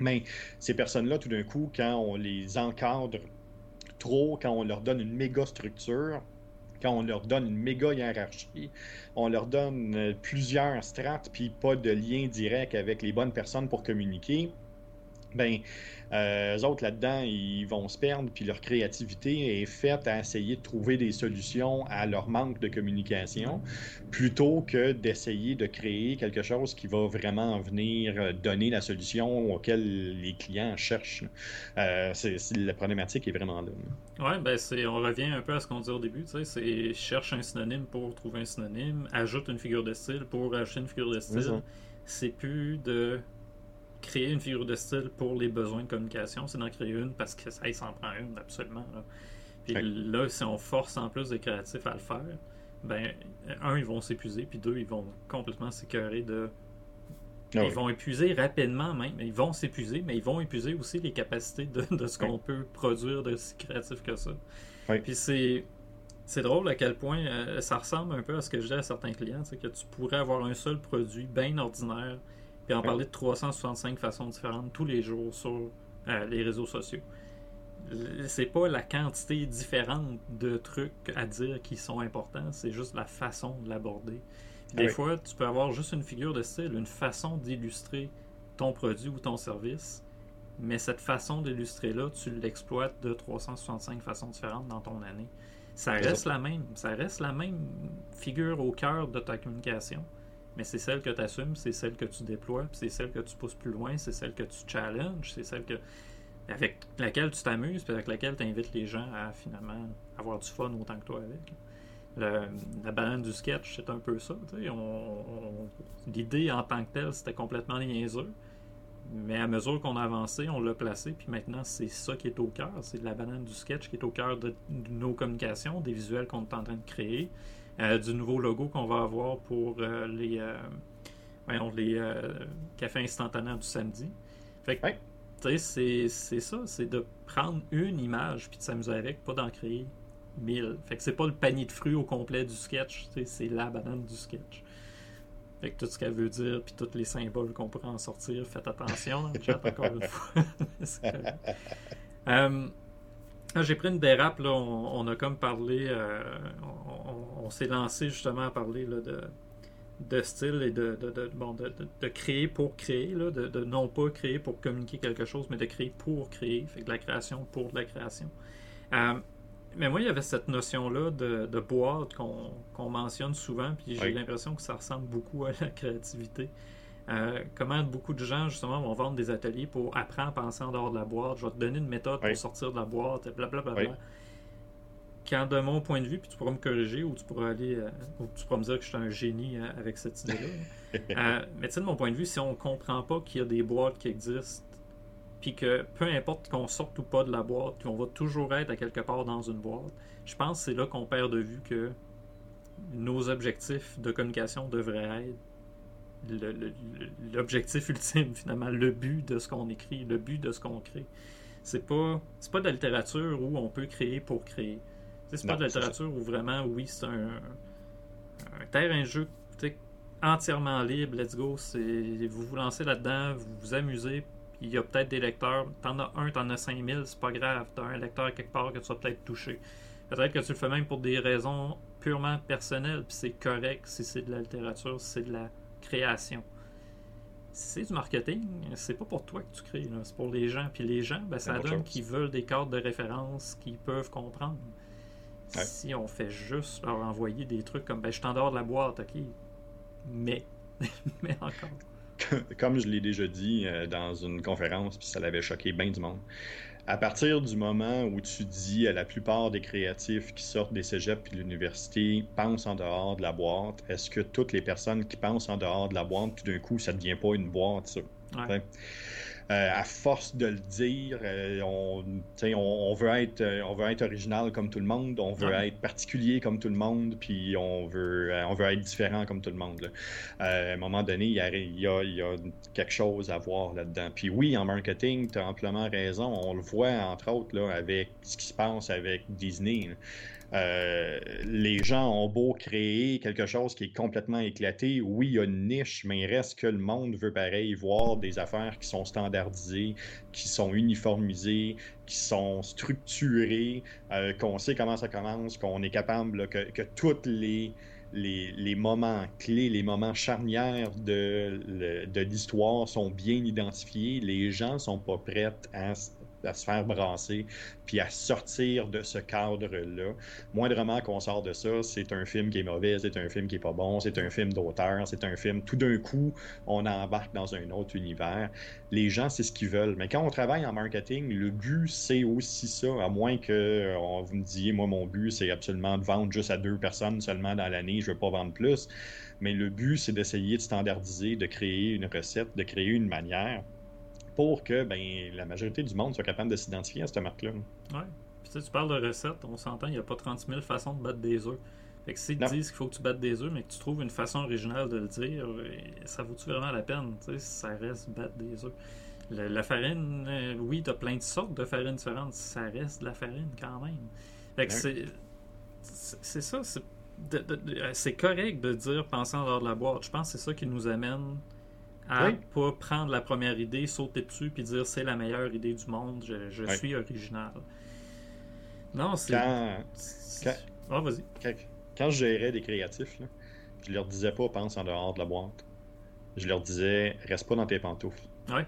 mais ces personnes-là, tout d'un coup, quand on les encadre trop, quand on leur donne une méga structure, quand on leur donne une méga hiérarchie, on leur donne plusieurs strates, puis pas de lien direct avec les bonnes personnes pour communiquer, ben, euh, eux autres là-dedans, ils vont se perdre, puis leur créativité est faite à essayer de trouver des solutions à leur manque de communication, plutôt que d'essayer de créer quelque chose qui va vraiment venir euh, donner la solution auquel les clients cherchent. Euh, c'est, la problématique est vraiment là. Ouais, ben c'est, on revient un peu à ce qu'on disait au début, tu sais, c'est cherche un synonyme pour trouver un synonyme, ajoute une figure de style pour ajouter une figure de style. C'est plus de créer une figure de style pour les besoins de communication, c'est d'en créer une parce que ça, il s'en prend une, absolument. Là. Puis là, si on force en plus des créatifs à le faire, ben, un, ils vont s'épuiser, puis deux, ils vont complètement s'écœurer de ils vont épuiser rapidement même. Ils vont s'épuiser, mais ils vont épuiser aussi les capacités de, ce qu'on peut produire de si créatif que ça. Puis c'est. C'est drôle à quel point euh, ça ressemble un peu à ce que je dis à certains clients, c'est que tu pourrais avoir un seul produit bien ordinaire, puis en parler de 365 façons différentes tous les jours sur euh, les réseaux sociaux. C'est pas la quantité différente de trucs à dire qui sont importants, c'est juste la façon de l'aborder. Des fois, tu peux avoir juste une figure de style, une façon d'illustrer ton produit ou ton service, mais cette façon d'illustrer-là, tu l'exploites de 365 façons différentes dans ton année. Ça reste la même, ça reste la même figure au cœur de ta communication, mais c'est celle que tu assumes, c'est celle que tu déploies, c'est celle que tu pousses plus loin, c'est celle que tu challenges, c'est celle que avec laquelle tu t'amuses, puis avec laquelle tu invites les gens à finalement avoir du fun autant que toi avec la banane du sketch, c'est un peu ça. L'idée en tant que telle, c'était complètement niaiseux. Mais à mesure qu'on a avancé, on l'a placé, puis maintenant, c'est ça qui est au cœur. C'est la banane du sketch qui est au cœur de, nos communications, des visuels qu'on est en train de créer, du nouveau logo qu'on va avoir pour euh, les, euh, les cafés instantanés du samedi. Fait que, c'est ça, c'est de prendre une image puis de s'amuser avec, pas d'en créer 1000. Fait que c'est pas le panier de fruits au complet du sketch, c'est la banane du sketch. Fait que tout ce qu'elle veut dire, puis tous les symboles qu'on pourrait en sortir, faites attention dans le chat encore une fois. euh, j'ai pris une dérape, là, on, a comme parlé, euh, on, s'est lancé justement à parler là, de, de style et de, de, bon, de, créer pour créer, là, de, non pas créer pour communiquer quelque chose, mais de créer pour créer, fait de la création pour de la création. Euh, mais moi, il y avait cette notion-là de, boîte qu'on mentionne souvent, puis j'ai l'impression que ça ressemble beaucoup à la créativité. Euh, comment beaucoup de gens, justement, vont vendre des ateliers pour apprendre à penser en dehors de la boîte? Je vais te donner une méthode pour sortir de la boîte, blablabla. Bla, bla, Quand, de mon point de vue, puis tu pourras me corriger ou tu pourras aller, euh, ou tu pourras me dire que je suis un génie euh, avec cette idée-là. mais tu sais, de mon point de vue, si on ne comprend pas qu'il y a des boîtes qui existent, puis que peu importe qu'on sorte ou pas de la boîte, qu'on va toujours être à quelque part dans une boîte, je pense que c'est là qu'on perd de vue que nos objectifs de communication devraient être l'objectif ultime, finalement, le but de ce qu'on écrit, le but de ce qu'on crée. C'est pas, pas de la littérature où on peut créer pour créer. C'est pas de la littérature où vraiment, oui, c'est un, un terrain jeu entièrement libre, let's go. Vous vous lancez là-dedans, vous vous amusez, il y a peut-être des lecteurs, t'en as un, t'en as 5000, c'est pas grave, t'as un lecteur quelque part que tu vas peut-être toucher. Peut-être que tu le fais même pour des raisons purement personnelles, puis c'est correct si c'est de la littérature, si c'est de la création. C'est du marketing, c'est pas pour toi que tu crées, c'est pour les gens. Puis les gens, ben, ça donne qu'ils veulent des cartes de référence qu'ils peuvent comprendre. Si on fait juste leur envoyer des trucs comme ben, je t'endors de la boîte, ok, mais, mais encore. comme je l'ai déjà dit euh, dans une conférence, puis ça l'avait choqué bien du monde. À partir du moment où tu dis à la plupart des créatifs qui sortent des cégeps et de l'université pensent en dehors de la boîte, est-ce que toutes les personnes qui pensent en dehors de la boîte, tout d'un coup, ça ne devient pas une boîte, ça? Euh, à force de le dire, euh, on, on, veut être, euh, on veut être original comme tout le monde, on veut être particulier comme tout le monde, puis on veut, on veut être différent comme tout le monde. à un moment donné, il y a, il y a, quelque chose à voir là-dedans. Puis oui, en marketing, tu as amplement raison. On le voit, entre autres, là, avec ce qui se passe avec Disney. Euh, les gens ont beau créer quelque chose qui est complètement éclaté. Oui, il y a une niche, mais il reste que le monde veut pareil voir des affaires qui sont standardisées, qui sont uniformisées, qui sont structurées, euh, qu'on sait comment ça commence, qu'on est capable, que, que toutes les, les, les, moments clés, les moments charnières de, de l'histoire sont bien identifiés. Les gens sont pas prêts à, à se faire brasser, puis à sortir de ce cadre-là. Moindrement qu'on sort de ça, c'est un film qui est mauvais, c'est un film qui est pas bon, c'est un film d'auteur, c'est un film, tout d'un coup, on embarque dans un autre univers. Les gens, c'est ce qu'ils veulent. Mais quand on travaille en marketing, le but, c'est aussi ça, à moins que on, vous me disiez, moi, mon but, c'est absolument de vendre juste à deux personnes seulement dans l'année, je veux pas vendre plus. Mais le but, c'est d'essayer de standardiser, de créer une recette, de créer une manière pour que ben, la majorité du monde soit capable de s'identifier à cette marque-là. Oui. Puis tu parles de recettes, on s'entend, il n'y a pas 30 000 façons de battre des œufs. Fait que s'ils te disent qu'il faut que tu battes des œufs, mais que tu trouves une façon originale de le dire, ça vaut-tu vraiment la peine? Tu sais, ça reste battre des œufs. La, farine, euh, oui, t'as plein de sortes de farine différentes, ça reste de la farine quand même. Fait que c'est. C'est ça, c'est correct de dire pensant dehors de la boîte. Je pense que c'est ça qui nous amène à ne pas prendre la première idée, sauter dessus puis dire c'est la meilleure idée du monde, je, suis original. Non, c'est. Quand... Ah, vas-y. Quand, je gérais des créatifs, là, je leur disais pas pense en dehors de la boîte. Je leur disais reste pas dans tes pantoufles. Ouais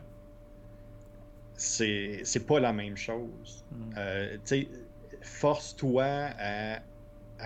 c'est pas la même chose. Mm. Euh, force-toi à,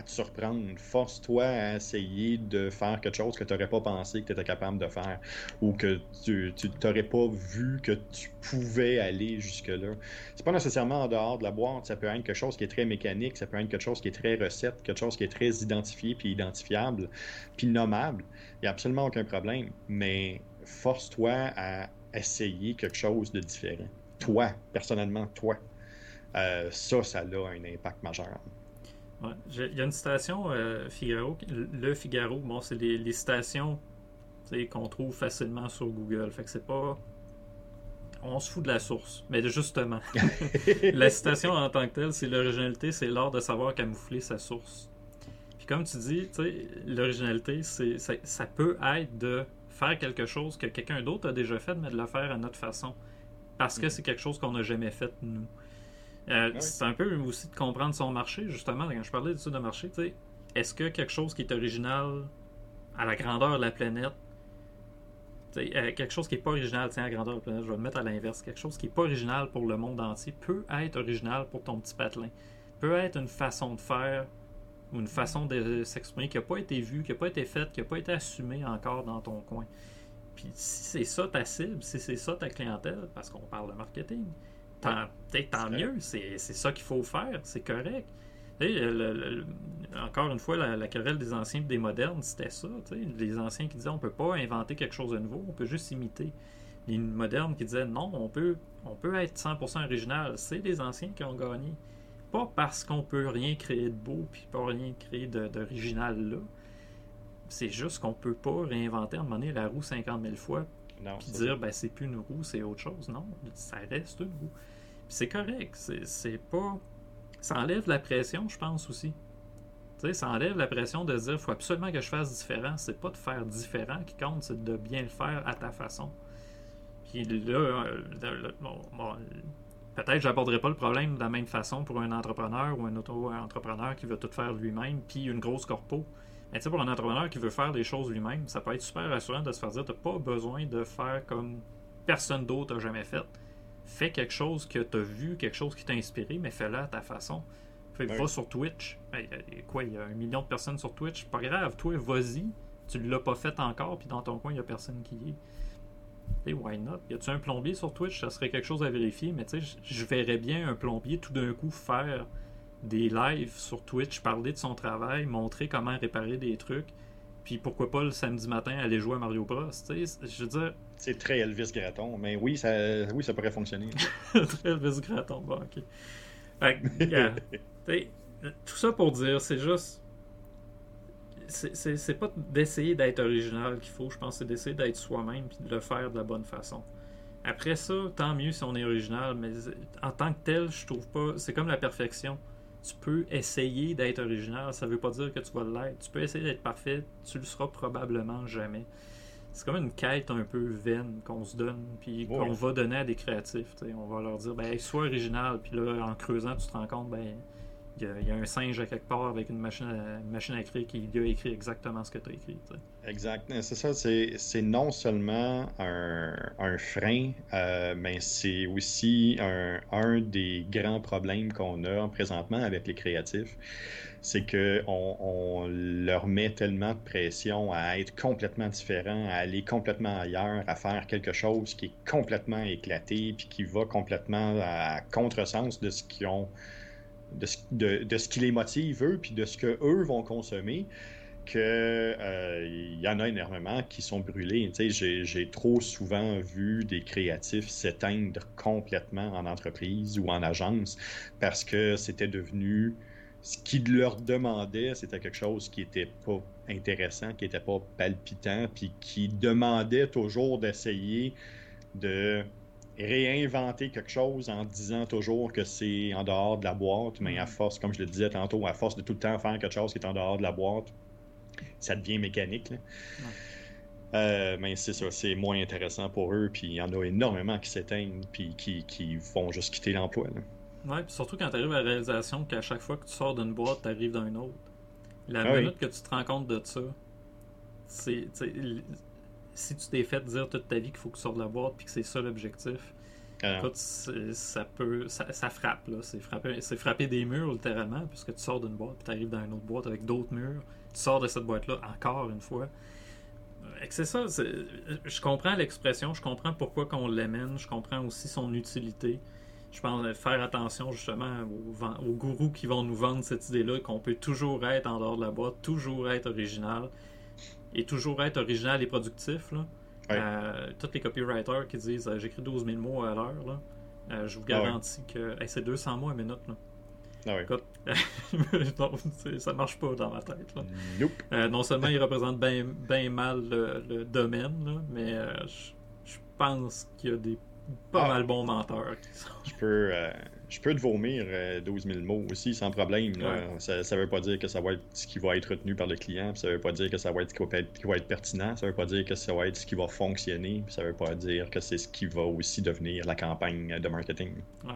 te surprendre, force-toi à essayer de faire quelque chose que tu n'aurais pas pensé que tu étais capable de faire ou que tu n'aurais pas vu que tu pouvais aller jusque-là. C'est pas nécessairement en dehors de la boîte, ça peut être quelque chose qui est très mécanique, ça peut être quelque chose qui est très recette, quelque chose qui est très identifié puis identifiable puis nommable. Il n'y a absolument aucun problème, mais force-toi à essayer quelque chose de différent toi, personnellement, toi. Euh, ça, ça a un impact majeur. Il y a une citation euh, Figaro, le Figaro, bon, c'est les, les citations qu'on trouve facilement sur Google. Fait que c'est pas. On se fout de la source. Mais justement, la citation en tant que telle, c'est l'originalité, c'est l'art de savoir camoufler sa source. Puis comme tu dis, l'originalité, c'est, ça, ça peut être de faire quelque chose que quelqu'un d'autre a déjà fait, mais de le faire à notre façon parce que mm. c'est quelque chose qu'on n'a jamais fait nous. Euh, c'est un peu aussi de comprendre son marché, justement, quand je parlais d'études de marché, est-ce que quelque chose qui est original à la grandeur de la planète, euh, quelque chose qui n'est pas original à la grandeur de la planète, je vais le mettre à l'inverse, quelque chose qui n'est pas original pour le monde entier peut être original pour ton petit patelin, peut être une façon de faire ou une façon de s'exprimer qui n'a pas été vue, qui n'a pas été faite, qui n'a pas été assumée encore dans ton coin. Puis si c'est ça ta cible, si c'est ça ta clientèle, parce qu'on parle de marketing, tant, tant mieux, c'est ça qu'il faut faire, c'est correct. encore une fois, la, querelle des anciens et des modernes, c'était ça. Les anciens qui disaient on peut pas inventer quelque chose de nouveau, on peut juste imiter. Les modernes qui disaient non, on peut, on peut être 100% original. C'est les anciens qui ont gagné. Pas parce qu'on peut rien créer de beau puis pas rien créer d'original là, c'est juste qu'on peut pas réinventer à un moment donné la roue 50 000 fois puis dire ben c'est plus une roue, c'est autre chose. Non, ça reste une roue. c'est correct. C'est pas. Ça enlève la pression, je pense aussi. Tu sais, ça enlève la pression de dire faut absolument que je fasse différent. C'est pas de faire différent qui compte, c'est de bien le faire à ta façon. Puis là, euh, peut-être j'aborderai pas le problème de la même façon pour un entrepreneur ou un auto-entrepreneur qui veut tout faire lui-même, puis une grosse corpo. Mais tu sais, pour un entrepreneur qui veut faire des choses lui-même, ça peut être super rassurant de se faire dire tu n'as pas besoin de faire comme personne d'autre n'a jamais fait. Fais quelque chose que tu as vu, quelque chose qui t'a inspiré, mais fais-le à ta façon. Fais, Va sur Twitch. quoi, il y a un million de personnes sur Twitch? Pas grave, toi, vas-y. Tu l'as pas fait encore, puis dans ton coin, il n'y a personne qui y est. Et why not? Y a-tu un plombier sur Twitch? Ça serait quelque chose à vérifier, mais tu sais, je verrais bien un plombier tout d'un coup faire des lives sur Twitch, parler de son travail, montrer comment réparer des trucs. Puis pourquoi pas le samedi matin aller jouer à Mario Bros. Je veux dire. C'est très Elvis Graton, mais oui, ça, oui, ça pourrait fonctionner. très Elvis Graton, bon, ok. tout ça pour dire, c'est juste. C'est pas d'essayer d'être original qu'il faut, je pense, c'est d'essayer d'être soi-même puis de le faire de la bonne façon. Après ça, tant mieux si on est original, mais en tant que tel, je trouve pas. C'est comme la perfection tu peux essayer d'être original, ça veut pas dire que tu vas l'être. Tu peux essayer d'être parfait, tu le seras probablement jamais. C'est comme une quête un peu vaine qu'on se donne, puis qu'on va donner à des créatifs. On va leur dire, ben, sois original, puis là, en creusant, tu te rends compte, ben, il y, a un singe à quelque part avec une machine à, écrire qui a écrit exactement ce que tu as écrit. Exact. C'est ça, c'est non seulement un, frein, euh, mais c'est aussi un, un, des grands problèmes qu'on a présentement avec les créatifs. C'est qu'on on leur met tellement de pression à être complètement différent, à aller complètement ailleurs, à faire quelque chose qui est complètement éclaté, puis qui va complètement à contresens de ce qu'ils ont de, de, ce qui les motive, eux, puis de ce que eux vont consommer, qu'il euh, y en a énormément qui sont brûlés. J'ai trop souvent vu des créatifs s'éteindre complètement en entreprise ou en agence parce que c'était devenu ce qu'ils leur demandaient, c'était quelque chose qui était pas intéressant, qui était pas palpitant, puis qui demandait toujours d'essayer de réinventer quelque chose en disant toujours que c'est en dehors de la boîte, mais à mm. force, comme je le disais tantôt, à force de tout le temps faire quelque chose qui est en dehors de la boîte, ça devient mécanique. Euh, mais c'est ça, c'est moins intéressant pour eux, puis il y en a énormément qui s'éteignent, puis qui, qui vont juste quitter l'emploi. Ouais, puis surtout quand tu arrives à la réalisation qu'à chaque fois que tu sors d'une boîte, tu arrives dans une autre. La ah minute que tu te rends compte de ça, c'est. Si tu t'es fait dire toute ta vie qu'il faut que tu sors de la boîte puis que c'est ça l'objectif, ah écoute, ça peut. Ça, frappe, là. C'est frapper, frapper des murs littéralement, puisque tu sors d'une boîte puis tu arrives dans une autre boîte avec d'autres murs. Tu sors de cette boîte-là encore une fois. C'est ça, je comprends l'expression, je comprends pourquoi qu'on l'amène, je comprends aussi son utilité je pense faire attention justement aux, gourous qui vont nous vendre cette idée-là qu'on peut toujours être en dehors de la boîte, toujours être original et toujours être original et productif. Là. Euh, tous les copywriters qui disent euh, j'écris 12 000 mots à l'heure, euh, je vous ah garantis que c'est 200 mots à minute. Là. Ah Écoute, ça marche pas dans ma tête. non seulement il représente bien mal le, domaine, mais je pense qu'il y a des pas ah. mal bon menteur. Je peux, euh, je peux te vomir 12 euh, 000 mots aussi sans problème. Ça, ça veut pas dire que ça va être ce qui va être retenu par le client, ça veut pas dire que ça va être ce qui va être, qui va être pertinent, ça veut pas dire que ça va être ce qui va fonctionner, ça veut pas dire que c'est ce qui va aussi devenir la campagne de marketing. Ouais.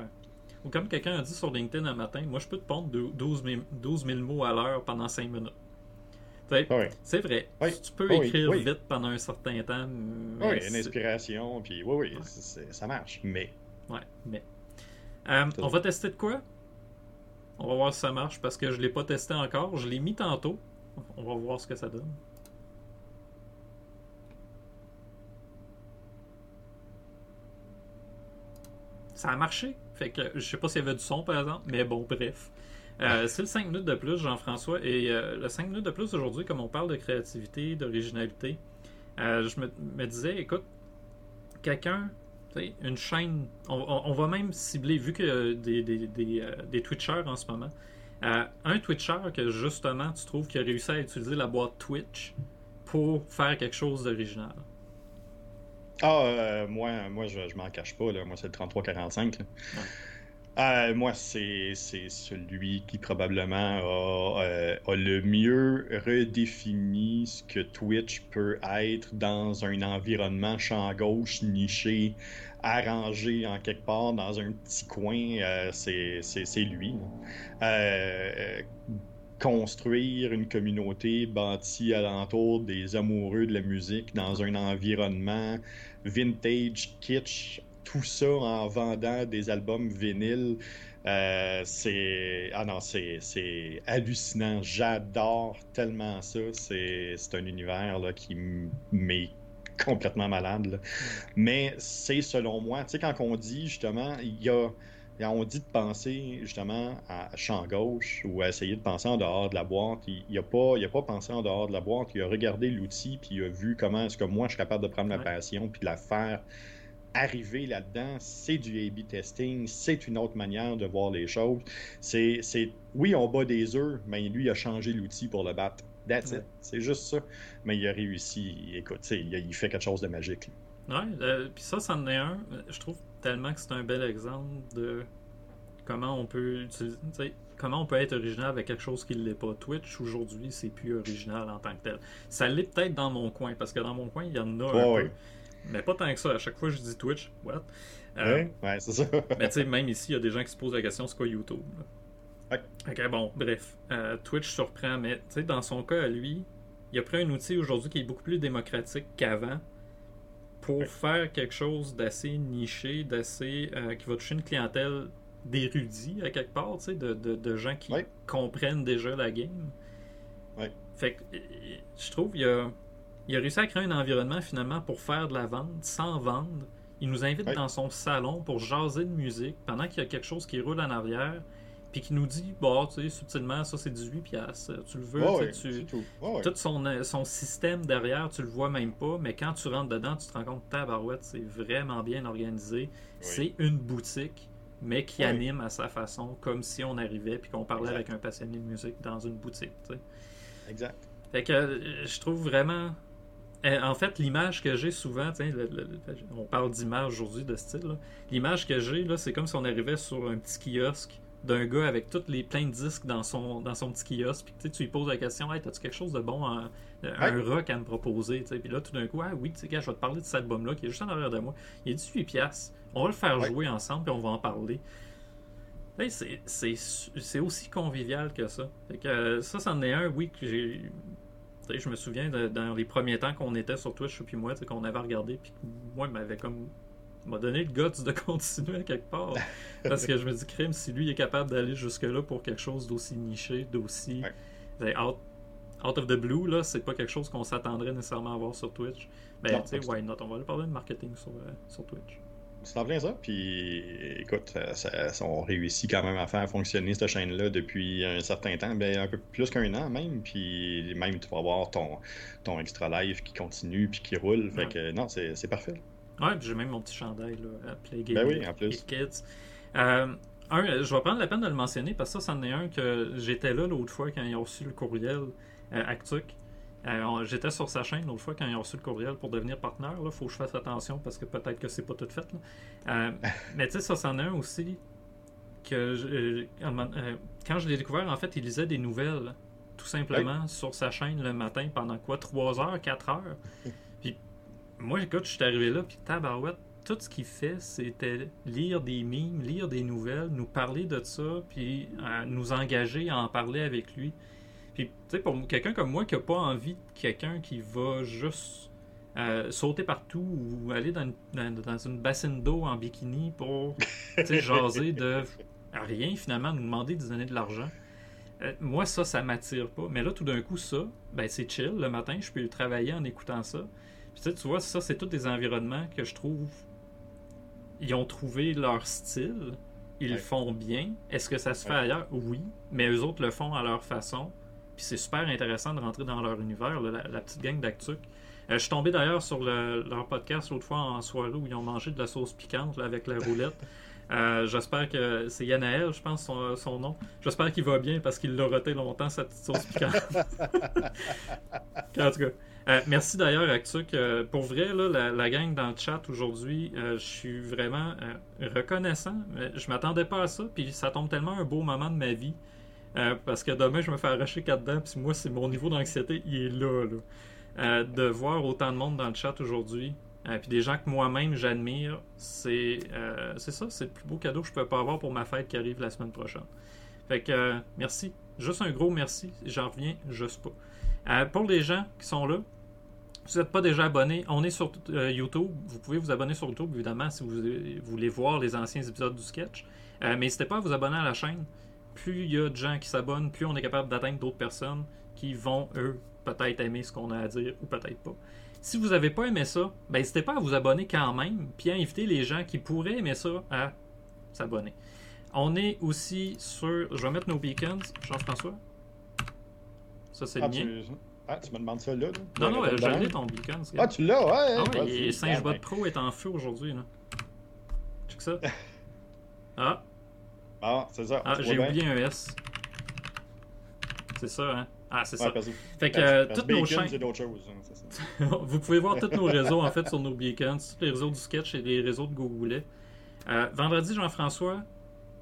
Ou comme quelqu'un a dit sur LinkedIn un matin, moi je peux te pondre 12 000 mots à l'heure pendant 5 minutes. C'est vrai. Tu peux écrire vite pendant un certain temps. Oui, une inspiration, puis oui, oui, ça marche. Mais. Ouais, mais. Euh, on va tester de quoi? On va voir si ça marche parce que je ne l'ai pas testé encore. Je l'ai mis tantôt. On va voir ce que ça donne. Ça a marché. Fait que je sais pas s'il y avait du son par exemple, mais bon, bref. Euh, c'est le 5 minutes de plus, Jean-François. Et euh, le 5 minutes de plus aujourd'hui, comme on parle de créativité, d'originalité, euh, je me, disais, écoute, quelqu'un, une chaîne, on, va même cibler, vu que des, des, des, des Twitchers en ce moment, un Twitcher que justement tu trouves qui a réussi à utiliser la boîte Twitch pour faire quelque chose d'original. Ah, moi, moi je, je m'en cache pas. Là. Moi, c'est le 3345. Euh, moi, c'est celui qui probablement euh, a, le mieux redéfini ce que Twitch peut être dans un environnement champ gauche niché, arrangé en quelque part dans un petit coin. Euh, c'est lui. construire une communauté bâtie alentour des amoureux de la musique dans un environnement vintage kitsch tout ça en vendant des albums vinyles. Euh, c'est ah non c'est hallucinant j'adore tellement ça c'est un univers là, qui m'est complètement malade mais c'est selon moi tu sais quand on dit justement il y a on dit de penser justement à champ gauche ou à essayer de penser en dehors de la boîte. Il n'a pas, il a pas pensé en dehors de la boîte. Il a regardé l'outil puis il a vu comment est-ce que moi je suis capable de prendre la passion puis de la faire arriver là-dedans, c'est du A-B testing, c'est une autre manière de voir les choses. C'est, oui, on bat des œufs, mais lui, il a changé l'outil pour le battre. That's it. C'est juste ça. Mais il a réussi. Écoute, il, il fait quelque chose de magique. Ouais, euh, puis ça, c'en est un. Je trouve tellement que c'est un bel exemple de comment on peut utiliser, comment on peut être original avec quelque chose qui ne l'est pas. Twitch, aujourd'hui, c'est plus original en tant que tel. Ça l'est peut-être dans mon coin, parce que dans mon coin, il y en a un peu. Mais pas tant que ça. À chaque fois je dis Twitch, what? Euh, ouais, c'est ça. mais tu sais, même ici, il y a des gens qui se posent la question c'est quoi YouTube? Ok, bon, bref. Euh, Twitch surprend, mais tu sais, dans son cas, à lui, il a pris un outil aujourd'hui qui est beaucoup plus démocratique qu'avant pour faire quelque chose d'assez niché, d'assez. Euh, qui va toucher une clientèle d'érudits à quelque part, tu sais, de, de, de, gens qui comprennent déjà la game. Ouais. Fait que je trouve qu'il y a il a réussi à créer un environnement finalement pour faire de la vente sans vendre. Il nous invite dans son salon pour jaser de musique pendant qu'il y a quelque chose qui roule en arrière. Puis qui nous dit, bah, tu sais, subtilement, ça c'est 18 piastres. Tu le veux, tu, tout, son, euh, son, système derrière, tu le vois même pas, mais quand tu rentres dedans, tu te rends compte, tabarouette, c'est vraiment bien organisé. C'est une boutique mais qui anime à sa façon, comme si on arrivait puis qu'on parlait Exact. avec un passionné de musique dans une boutique. Exact. Fait que euh, je trouve vraiment. Euh, En fait, l'image que j'ai souvent, le- le- on parle d'image aujourd'hui de style. L'image que j'ai, c'est comme si on arrivait sur un petit kiosque d'un gars avec tous les plein de disques dans son, dans son petit kiosque. Puis tu lui poses la question Hey, as-tu quelque chose de bon, en- un rock à me proposer? Puis là, tout d'un coup, ah oui, tu sais, je vais te parler de cet album-là qui est juste en arrière de moi. Il est 18$. piastres. On va le faire Ouais. jouer ensemble, puis on va en parler. Hey, c'est- c'est c'est aussi convivial que ça. Fait que, euh, ça, c'en est un, oui, que j'ai. Je me souviens de- dans les premiers temps qu'on était sur Twitch, puis moi, qu'on avait regardé, puis moi, il m'avait comme. m'a donné le guts de continuer quelque part. Parce que je me dis, crime, si lui est capable d'aller jusque-là pour quelque chose d'aussi niché, d'aussi. Ouais. Out, out of the blue, là, c'est pas quelque chose qu'on s'attendrait nécessairement à voir sur Twitch. Ben, Non, tu sais, why not? On va aller parler de marketing sur, euh, sur Twitch. C'est en plein ça. Puis, écoute, ça, ça- ça- on réussit quand même à faire fonctionner cette chaîne-là depuis un certain temps, ben, un peu plus qu'un an même. Puis, même, tu vas avoir ton, ton extra live qui continue puis qui roule. Fait Ouais. que, non, c'est c'est parfait. Ouais, puis j'ai même mon petit chandail là, à Play Game Ben oui, en plus. et Kids. Euh, un, euh, je vais prendre la peine de le mentionner parce que ça, c'en est un que j'étais là l'autre fois quand ils ont reçu le courriel euh, Actuc. Euh, j'étais sur sa chaîne l'autre fois quand ils ont reçu le courriel pour devenir partenaire. Il faut que je fasse attention parce que peut-être que c'est pas tout fait. là. Euh, mais tu sais, ça, c'en est un aussi que je- euh, euh, quand je l'ai découvert, en fait, il lisait des nouvelles tout simplement sur sa chaîne le matin pendant quoi? 3 heures, 4 heures? Puis moi, écoute, je suis arrivé là, puis tabarouette, tout ce qu'il fait, c'était lire des mimes, lire des nouvelles, nous parler de ça, puis nous engager à en parler avec lui. Puis, tu sais, pour quelqu'un comme moi qui n'a pas envie de quelqu'un qui va juste euh, sauter partout ou aller dans une, dans, dans une bassine d'eau en bikini pour, tu sais, jaser de rien, finalement, nous demander de donner de l'argent. Euh, moi, ça, ça m'attire pas. Mais là, tout d'un coup, ça, ben, c'est chill. Le matin, je peux travailler en écoutant ça. Puis, tu sais, tu vois, ça, c'est tous des environnements que je trouve. Ils ont trouvé leur style. Ils le Ouais. font bien. Est-ce que ça se fait Ouais. ailleurs? Oui. Mais eux autres le font à leur façon. C'est super intéressant de rentrer dans leur univers, la, petite gang d'Actuc. Euh, je suis tombé d'ailleurs sur le- leur podcast l'autre fois en soirée où ils ont mangé de la sauce piquante avec la roulette. Euh, J'espère que c'est Yanaël, je pense son, nom. J'espère qu'il va bien parce qu'il l'a roté longtemps, cette petite sauce piquante. en tout cas. euh, merci d'ailleurs, Actuc. Euh, pour vrai, la, gang dans le chat aujourd'hui, je suis vraiment reconnaissant. Je m'attendais pas à ça, puis ça tombe tellement un beau moment de ma vie. Euh, parce que demain, je me fais arracher quatre dents, puis moi, c'est mon niveau d'anxiété, il est là. là. Euh, de voir autant de monde dans le chat aujourd'hui, euh, puis des gens que moi-même j'admire, c'est ça, c'est le plus beau cadeau que je peux pas avoir pour ma fête qui arrive la semaine prochaine. Fait que merci, juste un gros merci, j'en reviens juste pas. Pour les gens qui sont là, si vous n'êtes pas déjà abonné, on est sur YouTube. Vous pouvez vous abonner sur YouTube, évidemment, si vous voulez voir les anciens épisodes du sketch. Mais n'hésitez pas à vous abonner à la chaîne. Plus il y a de gens qui s'abonnent, plus on est capable d'atteindre d'autres personnes qui vont, eux, peut-être aimer ce qu'on a à dire ou peut-être pas. Si vous n'avez pas aimé ça, ben, n'hésitez pas à vous abonner quand même, puis à inviter les gens qui pourraient aimer ça à s'abonner. On est aussi sur. Je vais mettre nos beacons, Jean-François. Ça, c'est Ah, le mien. tu... ah, tu me demandes ça là? là? Non, non, euh, je dedans? l'ai ton beacon. Ah, tu l'as, ouais. Ah ouais, et Singe Bot ben. Pro est en feu aujourd'hui. Check ça. Ah, Ah, c'est ça. ah j'ai oublié un S. C'est ça, hein? Ah, c'est Ouais, ça. parce Fait que euh, parce toutes nos chaînes. hein, ça. Vous pouvez voir tous nos réseaux en fait sur nos beacons, tous les réseaux du sketch et les réseaux de Gogoulet. Euh, vendredi, Jean-François,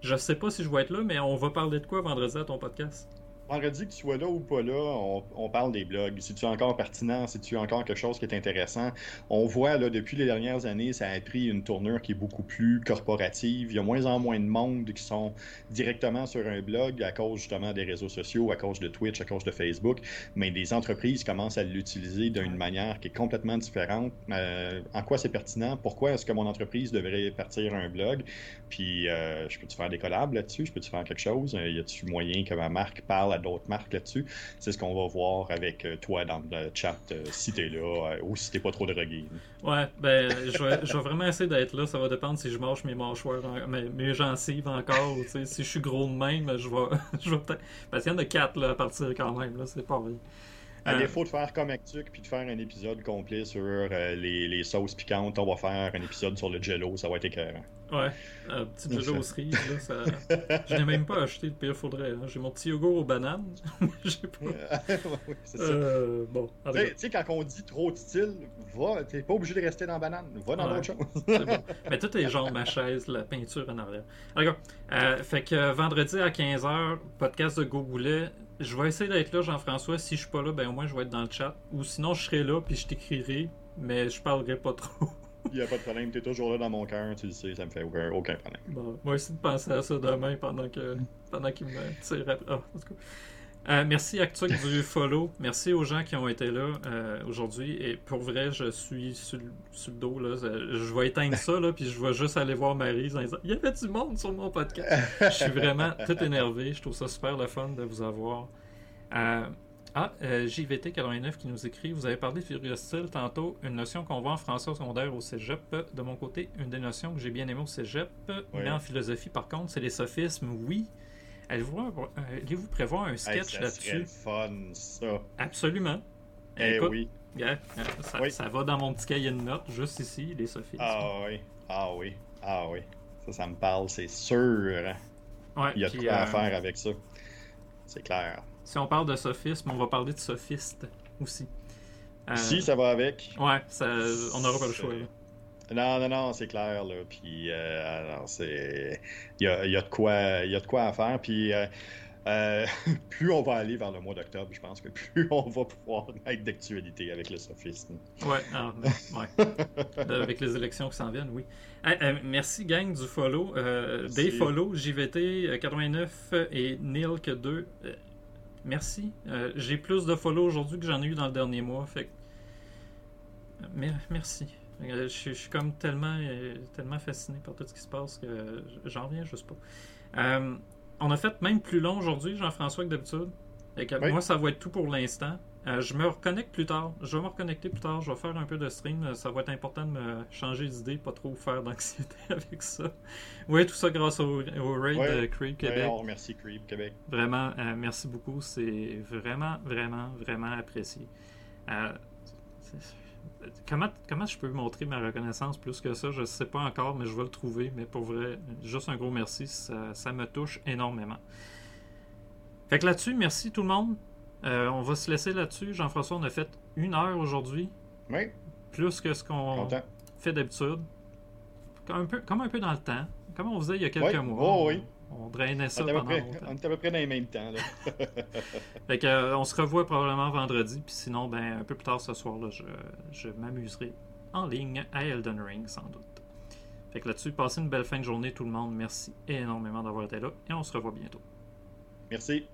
je sais pas si je vais être là, mais on va parler de quoi vendredi à ton podcast? Vendredi, que tu sois là ou pas là, on, on parle des blogs. Si tu es encore pertinent, si tu as encore quelque chose qui est intéressant, on voit là depuis les dernières années, ça a pris une tournure qui est beaucoup plus corporative. Il y a moins en moins de monde qui sont directement sur un blog à cause justement des réseaux sociaux, à cause de Twitch, à cause de Facebook. Mais des entreprises commencent à l'utiliser d'une manière qui est complètement différente. Euh, en quoi c'est pertinent? Pourquoi est-ce que mon entreprise devrait partir un blog? Puis, euh, je peux-tu faire des collabs là-dessus? Je peux-tu faire quelque chose? Euh, y a-tu moyen que ma marque parle à d'autres marques là-dessus? C'est ce qu'on va voir avec euh, toi dans le chat, euh, si t'es là, euh, ou si t'es pas trop drogué. Ouais, ben, je vais, je vais vraiment essayer d'être là. Ça va dépendre si je mâche mes mâchoires, mes, mes gencives encore. ou, si je suis gros de même, je vais, je vais peut-être. Parce qu'il y en a quatre là, à partir quand même. Là, c'est pas vrai. À défaut de faire comme Actuc puis de faire un épisode complet sur euh, les, les sauces piquantes, on va faire un épisode sur le jello, ça va être écœurant. Ouais, un petit jeu aux cerises, là, ça... Je n'ai même pas acheté, le pire faudrait. Hein. J'ai mon petit yogourt aux bananes, j'ai pas... ouais, c'est ça. Euh, bon, Tu sais- quand on dit trop de style, va, t'es pas obligé de rester dans la banane, va dans Ouais. d'autres choses. c'est bon. Mais tout est genre ma chaise, la peinture en arrière. Cas, euh, fait que euh, vendredi à 15h, podcast de Gogoulet. Je vais essayer d'être là, Jean-François. Si je suis pas là, ben au moins je vais être dans le chat. Ou sinon, je serai là, puis je t'écrirai, mais je parlerai pas trop. Il y a pas de problème, t'es toujours là dans mon cœur, tu le sais, ça me fait aucun, aucun problème. Bon, moi aussi de penser à ça demain pendant que pendant qu'il me tire après. Ah, en tout cas. Euh, merci Actuc du follow. Merci aux gens qui ont été là euh, aujourd'hui. Et pour vrai, je suis sur, sur le dos. Là. Je vais éteindre ça, là, puis je vais juste aller voir Marie Il y avait du monde sur mon podcast. Je suis vraiment tout énervé. Je trouve ça super le fun de vous avoir. Euh, ah, euh, JVT89 qui nous écrit Vous avez parlé de figure style tantôt, une notion qu'on voit en français au secondaire au cégep. De mon côté, une des notions que j'ai bien aimées au cégep, mais en philosophie par contre, c'est les sophismes. Oui. Allez-vous, prévoir un sketch là-dessus? fun, ça. Absolument. Eh Écoute, oui. ça, Oui. ça va dans mon petit cahier de notes, juste ici, les sophismes. Ah oui, ah oui, ah oui. Ça, ça me parle, c'est sûr. Ouais, Il y a de quoi à euh, faire avec ça. C'est clair. Si on parle de sophisme, on va parler de sophiste aussi. Euh, Si ça va avec. Ouais, ça, on n'aura pas le choix. là. Non, non, non, c'est clair, là. Puis, euh, c'est. Il y a, y a de quoi, il y a de quoi à faire. Puis, euh, euh, plus on va aller vers le mois d'octobre, je pense que plus on va pouvoir être d'actualité avec le sophisme. Ouais, ah, ouais. Euh, Avec les élections qui s'en viennent, oui. Ah, euh, merci, gang, du follow. Euh, des follow, JVT euh, 89 et Neil que 2. Euh, merci. Euh, J'ai plus de follow aujourd'hui que j'en ai eu dans le dernier mois. Fait Euh, mer- merci. Euh, Je suis- je suis comme tellement, euh, tellement fasciné par tout ce qui se passe que j'en reviens juste pas. On a fait même plus long aujourd'hui, Jean-François, que d'habitude. Oui. Moi, ça va être tout pour l'instant. Euh, je me reconnecte plus tard. Je vais me reconnecter plus tard. Je vais faire un peu de stream. Ça va être important de me changer d'idée, pas trop faire d'anxiété avec ça. Oui, tout ça grâce au, au raid Ouais. de Creep Québec. Ouais, on remercie Creep Québec. Vraiment, euh, merci beaucoup. C'est vraiment, vraiment, vraiment apprécié. Euh, comment, comment je peux montrer ma reconnaissance plus que ça? Je ne sais pas encore, mais je vais le trouver. Mais pour vrai, juste un gros merci. Ça, ça me touche énormément. Fait que là-dessus, merci tout le monde. Euh, on va se laisser là-dessus. Jean-François, on a fait une heure aujourd'hui, Oui, plus que ce qu'on fait d'habitude. Comme un, peu, comme un peu dans le temps. Comme on faisait il y a quelques mois. Oh, on, oui. on drainait ça On pendant près, longtemps. on est à peu près dans les mêmes temps. Là. Fait que, euh, on se revoit probablement vendredi, puis sinon, ben, un peu plus tard ce soir, là, je, je m'amuserai en ligne à Elden Ring, sans doute. Fait que là-dessus, passez une belle fin de journée tout le monde. Merci énormément d'avoir été là, et on se revoit bientôt. Merci.